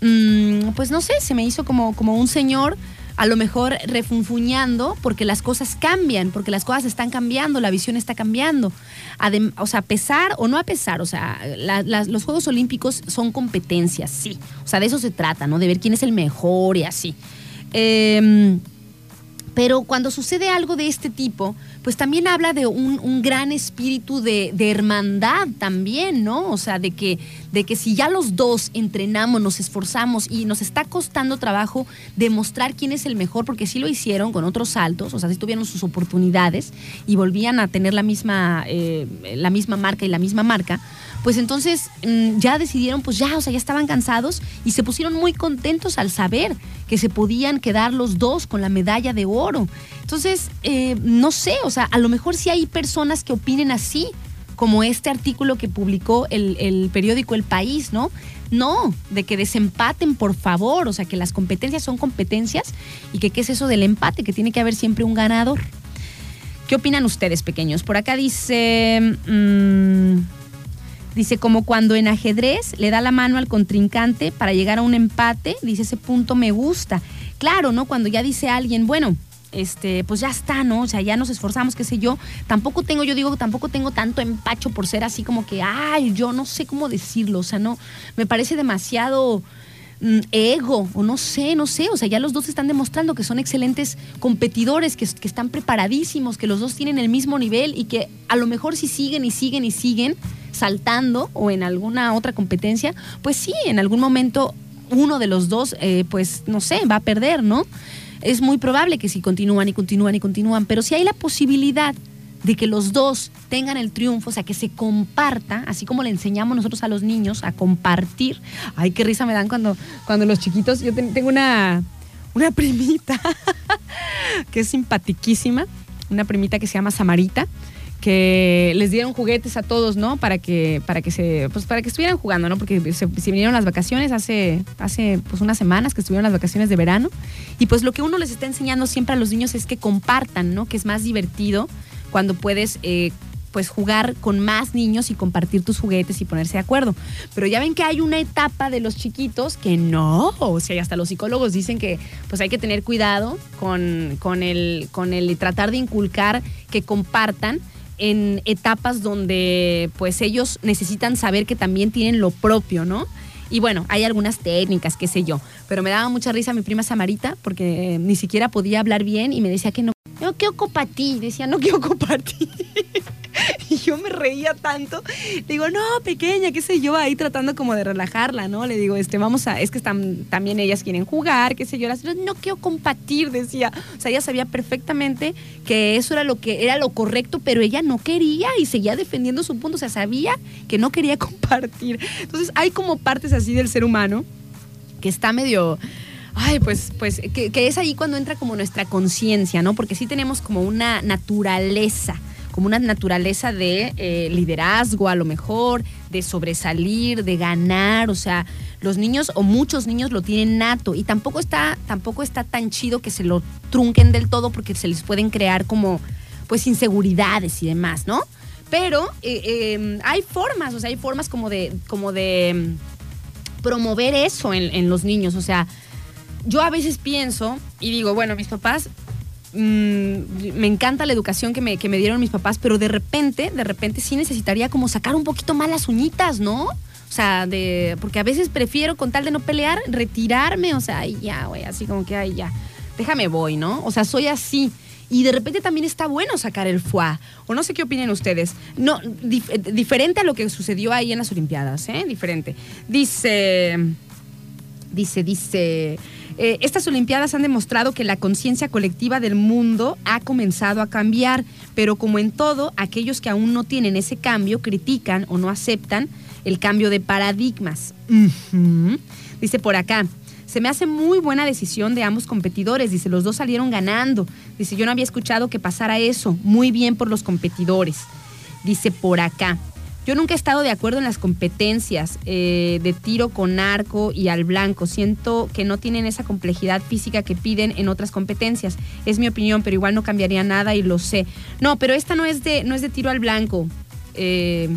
mm, pues no sé, se me hizo como, como un señor a lo mejor refunfuñando porque las cosas cambian, porque las cosas están cambiando, la visión está cambiando. Adem- o sea, a pesar o no a pesar, o sea, los Juegos Olímpicos son competencias, sí. O sea, de eso se trata, ¿no? De ver quién es el mejor y así. Em, pero cuando sucede algo de este tipo, pues también habla de un, gran espíritu de, de hermandad también, ¿no? O sea, de que, de que si ya los dos entrenamos, nos esforzamos y nos está costando trabajo demostrar quién es el mejor, porque sí lo hicieron con otros saltos, o sea, sí tuvieron sus oportunidades y volvían a tener la misma, eh, la misma marca y la misma marca, pues entonces mm, ya decidieron, pues ya, o sea, ya estaban cansados y se pusieron muy contentos al saber que se podían quedar los dos con la medalla de oro. Entonces, eh, no sé, o sea, a lo mejor sí hay personas que opinen así, como este artículo que publicó el, el periódico El País, ¿no? No, de que desempaten, por favor, o sea, que las competencias son competencias y que qué es eso del empate, que tiene que haber siempre un ganador. ¿Qué opinan ustedes, pequeños? Por acá dice... mm, Dice, como cuando en ajedrez le da la mano al contrincante para llegar a un empate, dice, ese punto me gusta. Claro, ¿no? Cuando ya dice alguien, bueno, este, pues ya está, ¿no? O sea, ya nos esforzamos, qué sé yo. Tampoco tengo, yo digo, tampoco tengo tanto empacho por ser así como que, ay, yo no sé cómo decirlo. O sea, no, me parece demasiado mm, ego, o no sé, no sé. O sea, ya los dos están demostrando que son excelentes competidores, que, que están preparadísimos, que los dos tienen el mismo nivel y que a lo mejor si siguen y siguen y siguen saltando o en alguna otra competencia, pues sí, en algún momento uno de los dos, eh, pues no sé, va a perder, ¿no? Es muy probable que si continúan y continúan y continúan, pero si hay la posibilidad de que los dos tengan el triunfo, o sea, que se comparta, así como le enseñamos nosotros a los niños a compartir. Ay, qué risa me dan cuando, cuando los chiquitos, yo ten- tengo una, una primita que es simpatiquísima, una primita que se llama Samarita, que les dieron juguetes a todos, ¿no? Para que, para que se, pues para que estuvieran jugando, ¿no? Porque se, se vinieron las vacaciones hace, hace pues unas semanas que estuvieron las vacaciones de verano. Y pues lo que uno les está enseñando siempre a los niños es que compartan, ¿no? Que es más divertido cuando puedes eh, pues jugar con más niños y compartir tus juguetes y ponerse de acuerdo. Pero ya ven que hay una etapa de los chiquitos que no, o sea, hasta los psicólogos dicen que pues hay que tener cuidado con, con, el, con el tratar de inculcar que compartan en etapas donde pues ellos necesitan saber que también tienen lo propio, ¿no? Y bueno, hay algunas técnicas, qué sé yo, pero me daba mucha risa mi prima Samarita porque eh, ni siquiera podía hablar bien y me decía que no, no quiero compartir, decía, no compartir. y yo me reía tanto. Le digo, no, pequeña, qué sé yo, ahí tratando como de relajarla, ¿no? Le digo, este, vamos a, es que están, también ellas quieren jugar, qué sé yo. Las, no quiero compartir, decía. O sea, ella sabía perfectamente que eso era lo que era lo correcto, pero ella no quería y seguía defendiendo su punto. O sea, sabía que no quería compartir. Entonces, hay como partes así del ser humano que está medio Ay, pues, pues, que, que es ahí cuando entra como nuestra conciencia, ¿no? Porque sí tenemos como una naturaleza, como una naturaleza de eh, liderazgo a lo mejor, de sobresalir, de ganar, o sea, los niños o muchos niños lo tienen nato y tampoco está, tampoco está tan chido que se lo trunquen del todo porque se les pueden crear como, pues, inseguridades y demás, ¿no? Pero eh, eh, hay formas, o sea, hay formas como de, como de mm, promover eso en, en los niños, o sea, yo a veces pienso y digo, bueno, mis papás, mm, me encanta la educación que me, que me dieron mis papás, pero de repente, de repente sí necesitaría como sacar un poquito más las uñitas, ¿no? O sea, de, porque a veces prefiero, con tal de no pelear, retirarme, o sea, ay, ya, güey, así como que, ay, ya, déjame voy, ¿no? O sea, soy así. Y de repente también está bueno sacar el foie. O no sé qué opinan ustedes. No, dif- diferente a lo que sucedió ahí en las Olimpiadas, ¿eh? Diferente. Dice. Dice, dice. Eh, estas Olimpiadas han demostrado que la conciencia colectiva del mundo ha comenzado a cambiar, pero como en todo, aquellos que aún no tienen ese cambio critican o no aceptan el cambio de paradigmas. Dice por acá, se me hace muy buena decisión de ambos competidores. Dice, los dos salieron ganando. Dice, yo no había escuchado que pasara eso. Muy bien por los competidores. Dice por acá. Yo nunca he estado de acuerdo en las competencias eh, de tiro con arco y al blanco. Siento que no tienen esa complejidad física que piden en otras competencias. Es mi opinión, pero igual no cambiaría nada y lo sé. No, pero esta no es de, no es de tiro al blanco. Eh,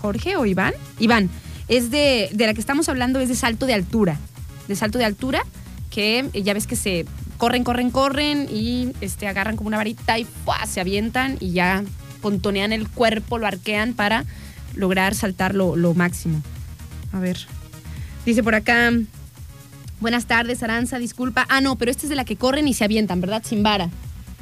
¿Jorge o Iván? Iván. Es de, de la que estamos hablando, es de salto de altura. De salto de altura, que eh, ya ves que se corren, corren, corren y este, agarran como una varita y ¡pua! se avientan y ya pontonean el cuerpo, lo arquean para lograr saltar lo, lo máximo. A ver. Dice por acá. Buenas tardes, Aranza, disculpa. Ah, no, pero esta es de la que corren y se avientan, ¿verdad? Sin vara.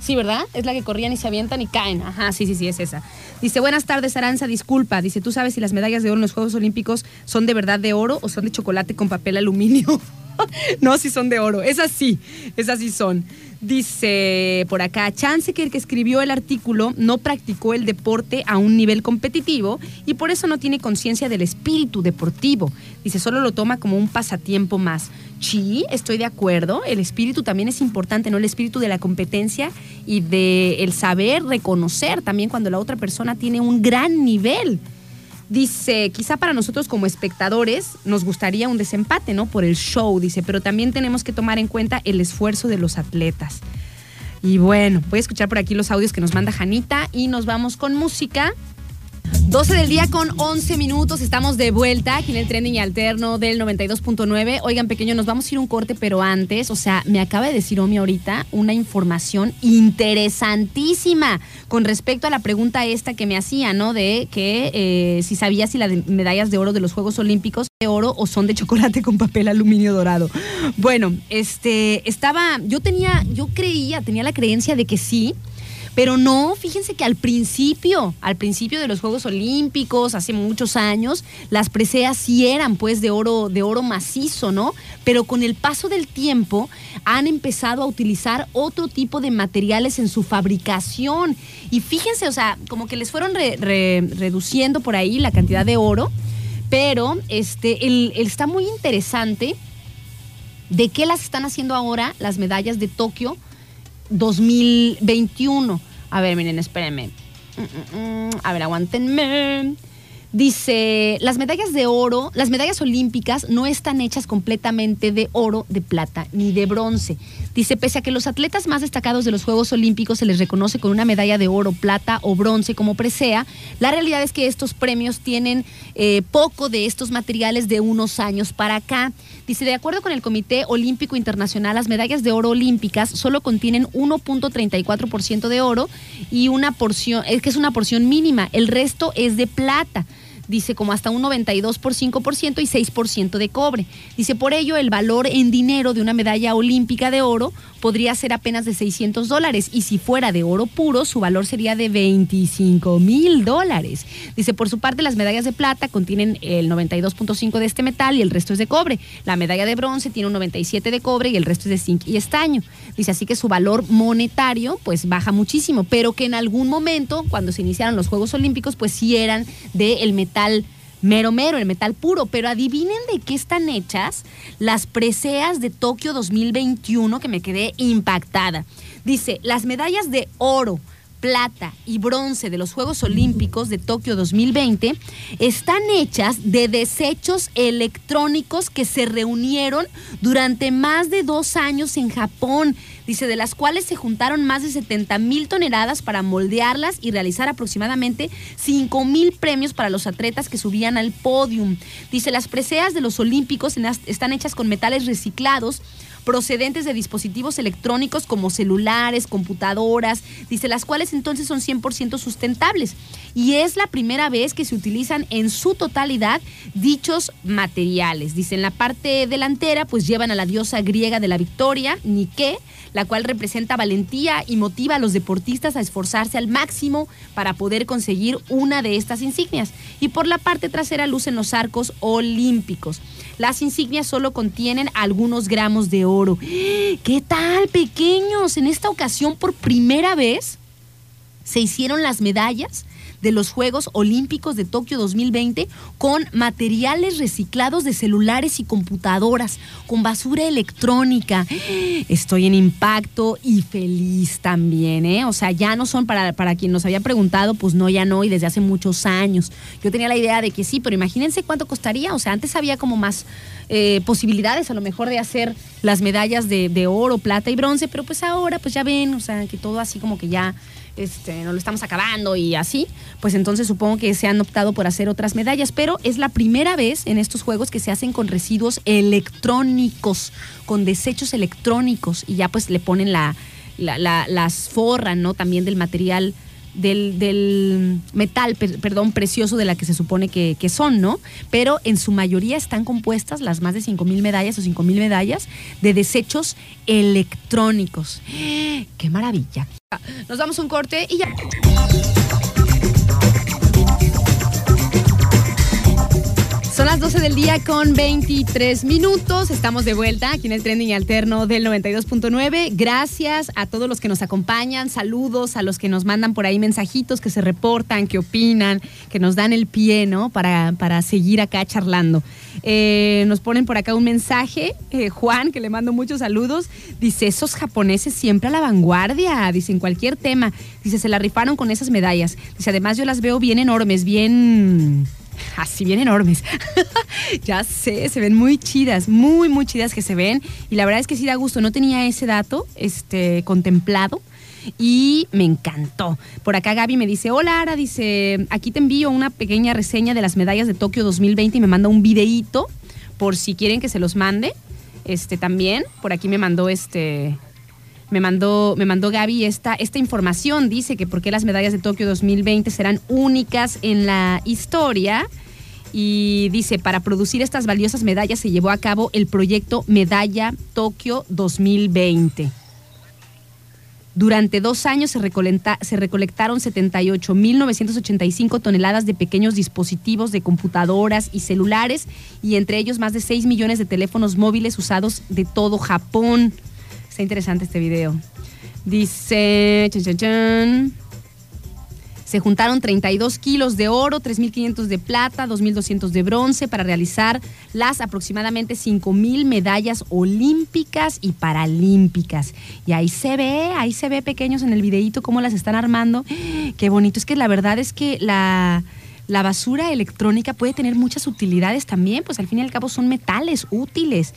Sí, ¿verdad? Es la que corrían y se avientan y caen. Ajá, sí, sí, sí, es esa. Dice, buenas tardes, Aranza, disculpa. Dice, ¿tú sabes si las medallas de oro en los Juegos Olímpicos son de verdad de oro o son de chocolate con papel aluminio? no, sí son de oro. Esas sí, esas sí son. Dice por acá, Chance que el que escribió el artículo no practicó el deporte a un nivel competitivo y por eso no tiene conciencia del espíritu deportivo. Dice, solo lo toma como un pasatiempo más. Sí, estoy de acuerdo. El espíritu también es importante, ¿no? El espíritu de la competencia y de el saber reconocer también cuando la otra persona tiene un gran nivel. Dice, quizá para nosotros como espectadores nos gustaría un desempate, ¿no? Por el show, dice, pero también tenemos que tomar en cuenta el esfuerzo de los atletas. Y bueno, voy a escuchar por aquí los audios que nos manda Janita y nos vamos con música. 12 del día con 11 minutos, estamos de vuelta aquí en el trending alterno del 92.9. Oigan, pequeño, nos vamos a ir un corte, pero antes, o sea, me acaba de decir Omi ahorita una información interesantísima con respecto a la pregunta esta que me hacía, ¿no? De que eh, si sabía si las medallas de oro de los Juegos Olímpicos de oro o son de chocolate con papel aluminio dorado. Bueno, este, estaba, yo tenía, yo creía, tenía la creencia de que sí, pero no, fíjense que al principio, al principio de los Juegos Olímpicos, hace muchos años, las preseas sí eran pues de oro, de oro macizo, ¿no? Pero con el paso del tiempo han empezado a utilizar otro tipo de materiales en su fabricación. Y fíjense, o sea, como que les fueron re- re- reduciendo por ahí la cantidad de oro, pero este, el- está muy interesante de qué las están haciendo ahora las medallas de Tokio 2021. A ver, miren, espérenme. Mm, mm, mm. A ver, aguántenme. Dice, las medallas de oro, las medallas olímpicas no están hechas completamente de oro, de plata ni de bronce. Dice, pese a que los atletas más destacados de los Juegos Olímpicos se les reconoce con una medalla de oro, plata o bronce como presea, la realidad es que estos premios tienen eh, poco de estos materiales de unos años para acá. Dice, de acuerdo con el Comité Olímpico Internacional, las medallas de oro olímpicas solo contienen 1.34% de oro y una porción, es que es una porción mínima, el resto es de plata. Dice como hasta un 92 por 5% y 6% de cobre. Dice por ello el valor en dinero de una medalla olímpica de oro podría ser apenas de 600 dólares y si fuera de oro puro su valor sería de 25 mil dólares. Dice por su parte las medallas de plata contienen el 92.5 de este metal y el resto es de cobre. La medalla de bronce tiene un 97 de cobre y el resto es de zinc y estaño. Dice así que su valor monetario pues baja muchísimo, pero que en algún momento cuando se iniciaron los Juegos Olímpicos pues sí eran del metal mero mero, el metal puro. Pero adivinen de qué están hechas las preseas de Tokio 2021, que me quedé impactada. Dice, las medallas de oro, plata y bronce de los Juegos Olímpicos de Tokio 2020 están hechas de desechos electrónicos que se reunieron durante más de dos años en Japón. Dice, de las cuales se juntaron más de 70 mil toneladas para moldearlas y realizar aproximadamente 5 mil premios para los atletas que subían al podium. Dice, las preseas de los Olímpicos están hechas con metales reciclados procedentes de dispositivos electrónicos como celulares, computadoras, dice, las cuales entonces son 100% sustentables. Y es la primera vez que se utilizan en su totalidad dichos materiales. Dice, en la parte delantera pues llevan a la diosa griega de la victoria, Nike, la cual representa valentía y motiva a los deportistas a esforzarse al máximo para poder conseguir una de estas insignias. Y por la parte trasera lucen los arcos olímpicos. Las insignias solo contienen algunos gramos de. ¿Qué tal, pequeños? En esta ocasión, por primera vez, se hicieron las medallas de los Juegos Olímpicos de Tokio 2020 con materiales reciclados de celulares y computadoras, con basura electrónica. Estoy en impacto y feliz también, ¿eh? O sea, ya no son para, para quien nos había preguntado, pues no, ya no, y desde hace muchos años. Yo tenía la idea de que sí, pero imagínense cuánto costaría. O sea, antes había como más eh, posibilidades a lo mejor de hacer las medallas de, de oro, plata y bronce, pero pues ahora, pues ya ven, o sea, que todo así como que ya este, no lo estamos acabando y así, pues entonces supongo que se han optado por hacer otras medallas, pero es la primera vez en estos juegos que se hacen con residuos electrónicos, con desechos electrónicos y ya pues le ponen la, las forran, ¿no? También del material del, metal, perdón, precioso de la que se supone que, son, ¿no? Pero en su mayoría están compuestas las más de 5.000 medallas o 5.000 medallas de desechos electrónicos. ¡Qué maravilla! Nos damos un corte y ya. Son las 12 del día con 23 minutos. Estamos de vuelta aquí en el trending alterno del 92.9. Gracias a todos los que nos acompañan. Saludos a los que nos mandan por ahí mensajitos, que se reportan, que opinan, que nos dan el pie, ¿no? Para, para seguir acá charlando. Eh, nos ponen por acá un mensaje. Eh, Juan, que le mando muchos saludos. Dice: Esos japoneses siempre a la vanguardia. Dice: en cualquier tema. Dice: se la rifaron con esas medallas. Dice: además, yo las veo bien enormes, bien así bien enormes. ya sé, se ven muy chidas, muy, muy chidas que se ven. Y la verdad es que sí da gusto. No tenía ese dato este, contemplado y me encantó. Por acá Gaby me dice, hola Ara, dice, aquí te envío una pequeña reseña de las medallas de Tokio 2020 y me manda un videíto por si quieren que se los mande. Este también, por aquí me mandó este me mandó, me mandó Gaby esta, esta información. Dice que por qué las medallas de Tokio 2020 serán únicas en la historia. Y dice, para producir estas valiosas medallas se llevó a cabo el proyecto Medalla Tokio 2020. Durante dos años se, se recolectaron 78.985 toneladas de pequeños dispositivos de computadoras y celulares y entre ellos más de 6 millones de teléfonos móviles usados de todo Japón. Está interesante este video. Dice, se juntaron 32 kilos de oro, 3.500 de plata, 2.200 de bronce para realizar las aproximadamente 5.000 medallas olímpicas y paralímpicas. Y ahí se ve, ahí se ve pequeños en el videíto cómo las están armando. Qué bonito. Es que la verdad es que la, la basura electrónica puede tener muchas utilidades también, pues al fin y al cabo son metales útiles.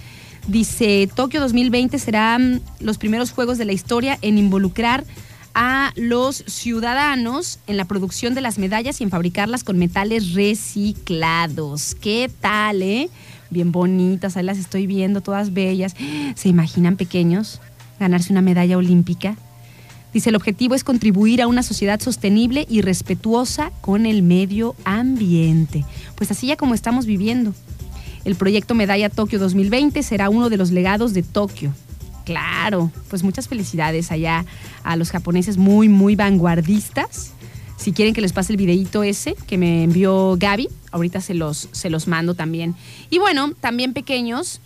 Dice, Tokio 2020 serán los primeros Juegos de la historia en involucrar a los ciudadanos en la producción de las medallas y en fabricarlas con metales reciclados. ¿Qué tal, eh? Bien bonitas, ahí las estoy viendo, todas bellas. ¿Se imaginan pequeños ganarse una medalla olímpica? Dice, el objetivo es contribuir a una sociedad sostenible y respetuosa con el medio ambiente. Pues así ya como estamos viviendo. El proyecto Medalla Tokio 2020 será uno de los legados de Tokio. Claro, pues muchas felicidades allá a los japoneses muy, muy vanguardistas. Si quieren que les pase el videíto ese que me envió Gaby, ahorita se los, se los mando también. Y bueno, también pequeños,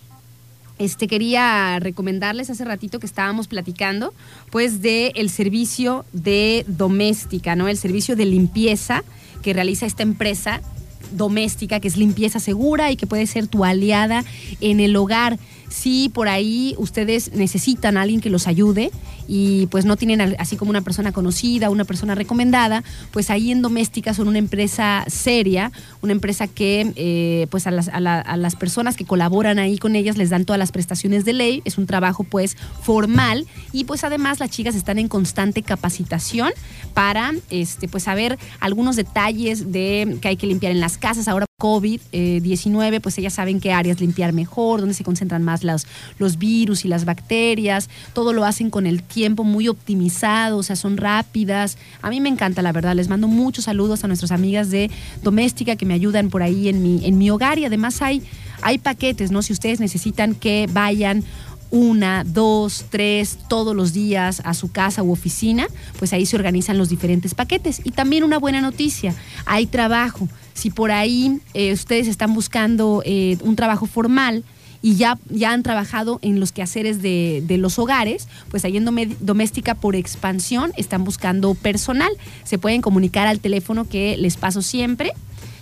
este quería recomendarles hace ratito que estábamos platicando, pues de el servicio de doméstica, ¿no? El servicio de limpieza que realiza esta empresa doméstica, que es limpieza segura y que puede ser tu aliada en el hogar. Si por ahí ustedes necesitan a alguien que los ayude y pues no tienen así como una persona conocida, una persona recomendada, pues ahí en Doméstica son una empresa seria, una empresa que eh, pues a las, a, las personas que colaboran ahí con ellas les dan todas las prestaciones de ley, es un trabajo pues formal y pues además las chicas están en constante capacitación para este pues saber algunos detalles de que hay que limpiar en las casas. Ahora COVID-19, pues ellas saben qué áreas limpiar mejor, dónde se concentran más los, los virus y las bacterias, todo lo hacen con el tiempo muy optimizado, o sea, son rápidas. A mí me encanta, la verdad, les mando muchos saludos a nuestras amigas de Doméstica que me ayudan por ahí en mi, en mi hogar y además hay, hay paquetes, ¿no? Si ustedes necesitan que vayan una, dos, tres, todos los días a su casa u oficina, pues ahí se organizan los diferentes paquetes. Y también una buena noticia, hay trabajo. Si por ahí eh, ustedes están buscando eh, un trabajo formal, y ya, ya han trabajado en los quehaceres de, los hogares, pues ahí en Doméstica por Expansión están buscando personal. Se pueden comunicar al teléfono que les paso siempre,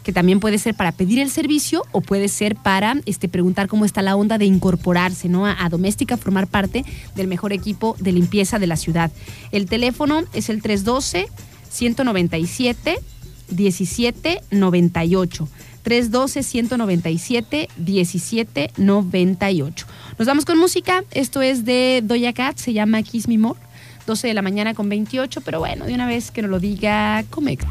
que también puede ser para pedir el servicio o puede ser para este, preguntar cómo está la onda de incorporarse ¿no? a, a Doméstica, formar parte del mejor equipo de limpieza de la ciudad. El teléfono es el 312 197 1798. 312-197-1798. Nos vamos con música. Esto es de Doya Cat, se llama Kiss Me More. 12 de la mañana con 28, pero bueno, de una vez que nos lo diga Comex.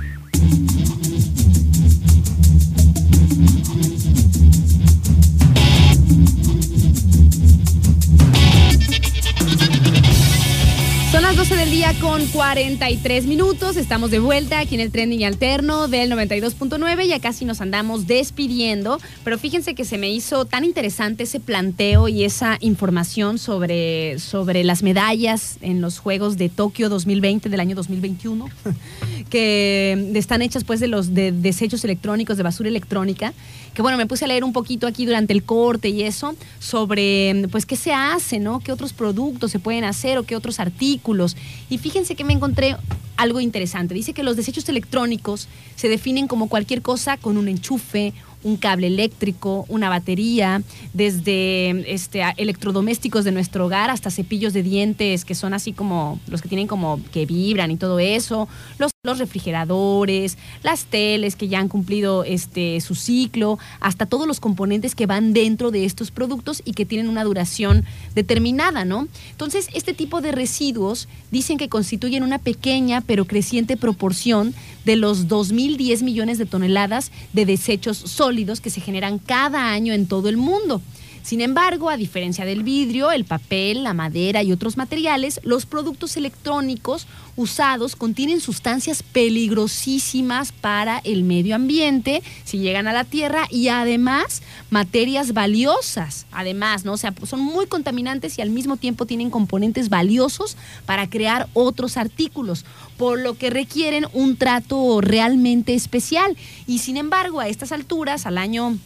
Son las 12 del día con 43 minutos. Estamos de vuelta aquí en el trending alterno del 92.9. Ya casi nos andamos despidiendo. Pero fíjense que se me hizo tan interesante ese planteo y esa información sobre, sobre las medallas en los Juegos de Tokio 2020 del año 2021, que están hechas pues de los de desechos electrónicos, de basura electrónica que bueno, me puse a leer un poquito aquí durante el corte y eso, sobre pues qué se hace, ¿no? ¿Qué otros productos se pueden hacer o qué otros artículos? Y fíjense que me encontré algo interesante. Dice que los desechos electrónicos se definen como cualquier cosa con un enchufe, un cable eléctrico, una batería, desde este, electrodomésticos de nuestro hogar hasta cepillos de dientes que son así como los que tienen como que vibran y todo eso, los, los refrigeradores, las teles que ya han cumplido este, su ciclo, hasta todos los componentes que van dentro de estos productos y que tienen una duración determinada, ¿no? Entonces, este tipo de residuos dicen que constituyen una pequeña pero creciente proporción de los 2.010 millones de toneladas de desechos sólidos que se generan cada año en todo el mundo. Sin embargo, a diferencia del vidrio, el papel, la madera y otros materiales, los productos electrónicos usados contienen sustancias peligrosísimas para el medio ambiente si llegan a la tierra y además materias valiosas. Además, ¿no? Sea, son muy contaminantes y al mismo tiempo tienen componentes valiosos para crear otros artículos, por lo que requieren un trato realmente especial. Y sin embargo, a estas alturas, al año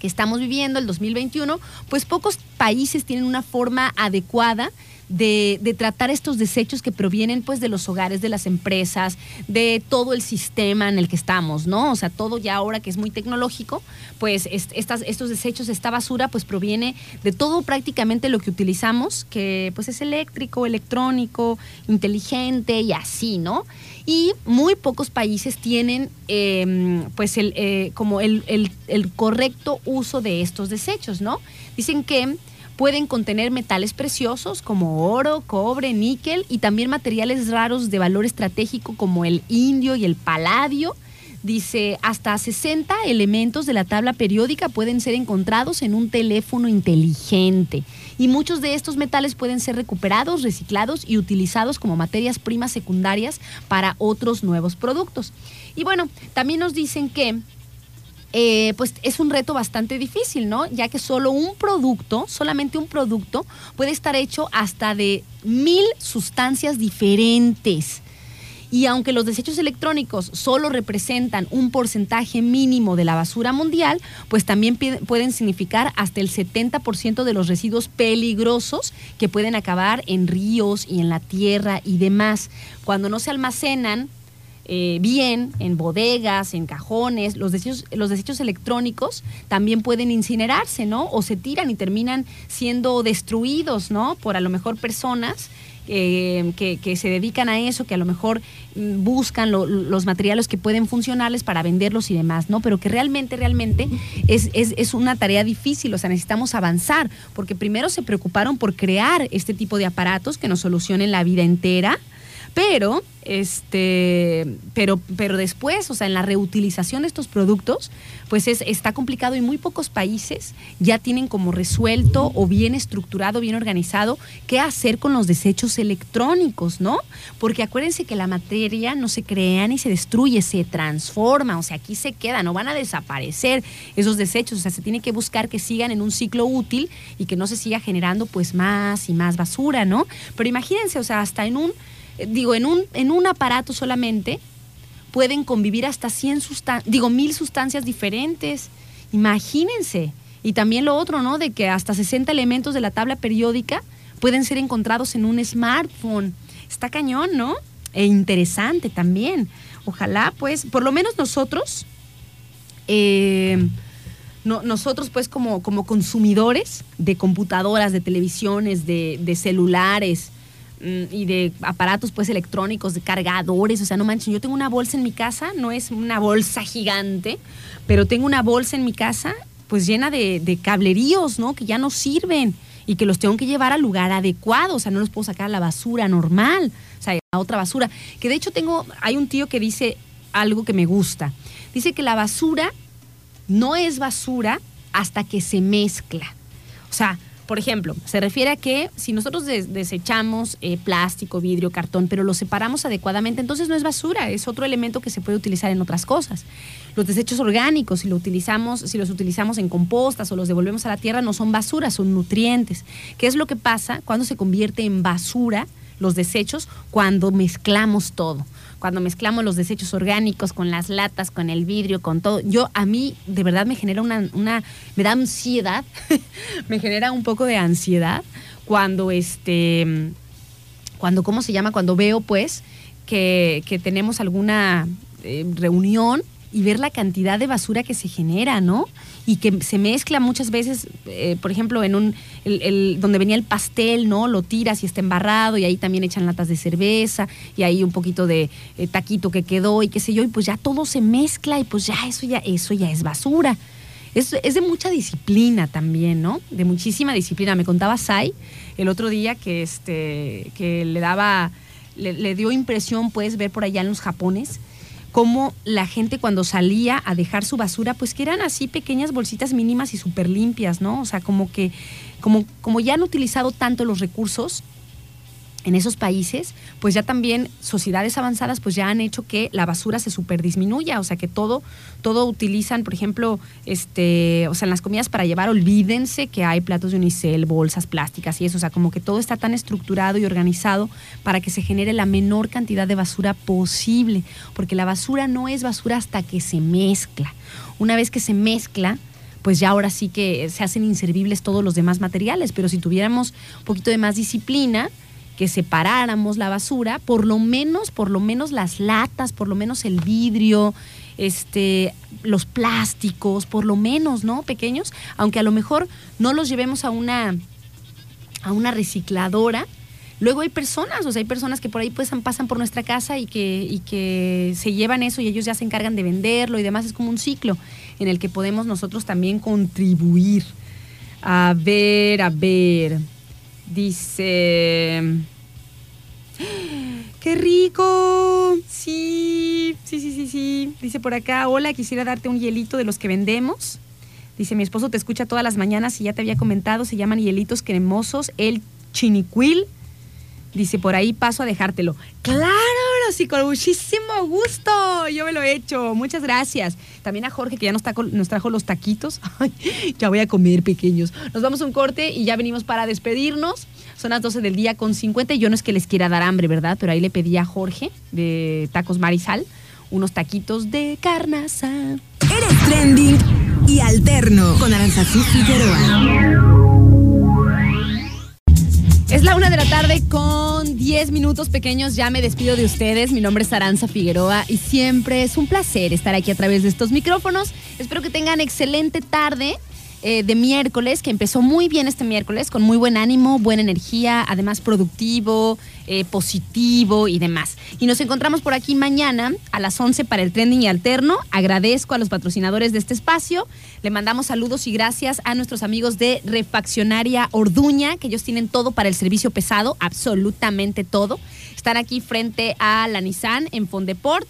que estamos viviendo, el 2021, pues pocos países tienen una forma adecuada de, de, tratar estos desechos que provienen pues de los hogares, de las empresas, de todo el sistema en el que estamos, ¿no? O sea, todo ya ahora que es muy tecnológico, pues estas, estos desechos, esta basura, pues proviene de todo prácticamente lo que utilizamos, que pues es eléctrico, electrónico, inteligente y así, ¿no? Y muy pocos países tienen eh, pues el, eh, como el, el, el correcto uso de estos desechos, ¿no? Dicen que pueden contener metales preciosos como oro, cobre, níquel y también materiales raros de valor estratégico como el indio y el paladio. Dice, hasta 60 elementos de la tabla periódica pueden ser encontrados en un teléfono inteligente y muchos de estos metales pueden ser recuperados, reciclados y utilizados como materias primas secundarias para otros nuevos productos. Y bueno, también nos dicen que eh, pues es un reto bastante difícil, ¿no? Ya que solo un producto, solamente un producto, puede estar hecho hasta de mil sustancias diferentes. Y aunque los desechos electrónicos solo representan un porcentaje mínimo de la basura mundial, pues también pueden significar hasta el 70% de los residuos peligrosos que pueden acabar en ríos y en la tierra y demás. Cuando no se almacenan eh, bien en bodegas, en cajones. Los desechos, los desechos electrónicos también pueden incinerarse, ¿no? O se tiran y terminan siendo destruidos, ¿no? Por a lo mejor personas eh, que, que, se dedican a eso, que a lo mejor mm, buscan lo, los materiales que pueden funcionarles para venderlos y demás, ¿no? Pero que realmente, realmente es, es, es, una tarea difícil, o sea, necesitamos avanzar, porque primero se preocuparon por crear este tipo de aparatos que nos solucionen la vida entera, pero, este, pero, pero después, o sea, en la reutilización de estos productos, pues es, está complicado y muy pocos países ya tienen como resuelto o bien estructurado, bien organizado qué hacer con los desechos electrónicos, ¿no? Porque acuérdense que la materia no se crea ni se destruye, se transforma, o sea, aquí se queda, no van a desaparecer esos desechos, o sea, se tiene que buscar que sigan en un ciclo útil y que no se siga generando pues más y más basura, ¿no? Pero imagínense, o sea, hasta en un digo, en un, en un aparato solamente pueden convivir hasta 100 sustancias, digo, mil sustancias diferentes. Imagínense. Y también lo otro, ¿no? De que hasta 60 elementos de la tabla periódica pueden ser encontrados en un smartphone. Está cañón, ¿no? E interesante también. Ojalá, pues, por lo menos nosotros, eh, no, nosotros, pues, como, como consumidores de computadoras, de televisiones, de, celulares, y de aparatos pues electrónicos, de cargadores, o sea, no manchen, yo tengo una bolsa en mi casa, no es una bolsa gigante, pero tengo una bolsa en mi casa pues llena de, de cableríos, ¿no? Que ya no sirven y que los tengo que llevar al lugar adecuado, o sea, no los puedo sacar a la basura normal, o sea, a otra basura. Que de hecho tengo, hay un tío que dice algo que me gusta. Dice que la basura no es basura hasta que se mezcla. O sea, por ejemplo, se refiere a que si nosotros desechamos eh, plástico, vidrio, cartón, pero lo separamos adecuadamente, entonces no es basura, es otro elemento que se puede utilizar en otras cosas. Los desechos orgánicos, si, lo utilizamos, si los utilizamos en compostas o los devolvemos a la tierra, no son basura, son nutrientes. ¿Qué es lo que pasa cuando se convierte en basura los desechos? Cuando mezclamos todo cuando mezclamos los desechos orgánicos con las latas, con el vidrio, con todo, yo a mí de verdad me genera una, una me da ansiedad, me genera un poco de ansiedad cuando este, cuando, ¿cómo se llama? Cuando veo pues que, que tenemos alguna eh, reunión y ver la cantidad de basura que se genera, ¿no? Y que se mezcla muchas veces, eh, por ejemplo, en un, donde venía el pastel, ¿no? Lo tiras y está embarrado y ahí también echan latas de cerveza y ahí un poquito de eh, taquito que quedó y qué sé yo, y pues ya todo se mezcla y pues ya eso ya, eso ya es basura. Es, es de mucha disciplina también, ¿no? De muchísima disciplina. Me contaba Sai el otro día que, este, que le daba, le, le dio impresión, puedes ver por allá en los Japones, cómo la gente cuando salía a dejar su basura, pues que eran así pequeñas bolsitas mínimas y súper limpias, ¿no? O sea, como que, como, como ya han utilizado tanto los recursos, en esos países, pues ya también sociedades avanzadas pues ya han hecho que la basura se super disminuya, o sea que todo, todo utilizan, por ejemplo, este, o sea, en las comidas para llevar, olvídense que hay platos de unicel, bolsas plásticas y eso, o sea, como que todo está tan estructurado y organizado para que se genere la menor cantidad de basura posible, porque la basura no es basura hasta que se mezcla. Una vez que se mezcla, pues ya ahora sí que se hacen inservibles todos los demás materiales, pero si tuviéramos un poquito de más disciplina, que separáramos la basura, por lo menos, por lo menos las latas, por lo menos el vidrio, este, los plásticos, por lo menos, ¿no? Pequeños, aunque a lo mejor no los llevemos a una, a una recicladora. Luego hay personas, o sea, hay personas que por ahí pues, pasan por nuestra casa y que, y que se llevan eso y ellos ya se encargan de venderlo y demás. Es como un ciclo en el que podemos nosotros también contribuir. A ver, a ver. Dice... ¡Qué rico! Sí, sí, sí, sí, sí. Dice por acá, hola, quisiera darte un hielito de los que vendemos. Dice, mi esposo te escucha todas las mañanas y ya te había comentado, se llaman hielitos cremosos, el chinicuil. Dice, por ahí paso a dejártelo. ¡Claro! Sí, con muchísimo gusto. Yo me lo he hecho. Muchas gracias. También a Jorge, que ya nos, nos trajo los taquitos. ya voy a comer, pequeños. Nos vamos a un corte y ya venimos para despedirnos. Son las 12 del día con 50. Yo no es que les quiera dar hambre, ¿verdad? Pero ahí le pedí a Jorge de Tacos Marisal unos taquitos de carnaza. Eres trending y alterno con Aranzazú Figueroa. Es la una de la tarde con 10 minutos pequeños. Ya me despido de ustedes. Mi nombre es Aranza Figueroa y siempre es un placer estar aquí a través de estos micrófonos. Espero que tengan excelente tarde. Eh, de miércoles, que empezó muy bien este miércoles, con muy buen ánimo, buena energía, además productivo, eh, positivo y demás. Y nos encontramos por aquí mañana a las 11 para el trending y alterno. Agradezco a los patrocinadores de este espacio. Le mandamos saludos y gracias a nuestros amigos de Refaccionaria Orduña, que ellos tienen todo para el servicio pesado, absolutamente todo. Están aquí frente a la Nissan en Fondeport.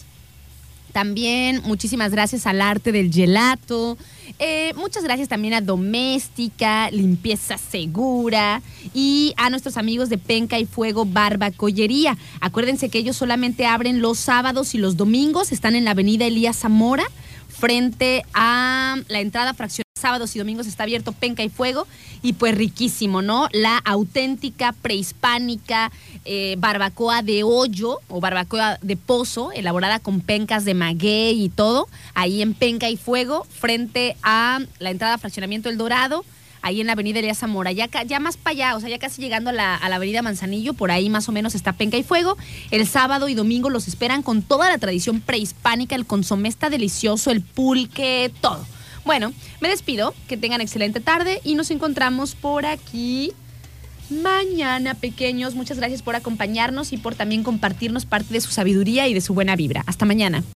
También muchísimas gracias al arte del gelato. Eh, muchas gracias también a Doméstica, Limpieza Segura y a nuestros amigos de Penca y Fuego Barbacollería. Acuérdense que ellos solamente abren los sábados y los domingos. Están en la avenida Elías Zamora, frente a la entrada fraccionada sábados y domingos está abierto Penca y Fuego y pues riquísimo, ¿no? La auténtica prehispánica eh, barbacoa de hoyo o barbacoa de pozo, elaborada con pencas de maguey y todo, ahí en Penca y Fuego, frente a la entrada Fraccionamiento El Dorado ahí en la avenida Elías Zamora, ya, ya más para allá, o sea, ya casi llegando a la, a la, avenida Manzanillo, por ahí más o menos está Penca y Fuego. El sábado y domingo los esperan con toda la tradición prehispánica, el consomé está delicioso, el pulque, todo. Bueno, me despido, que tengan excelente tarde y nos encontramos por aquí mañana, pequeños. Muchas gracias por acompañarnos y por también compartirnos parte de su sabiduría y de su buena vibra. Hasta mañana.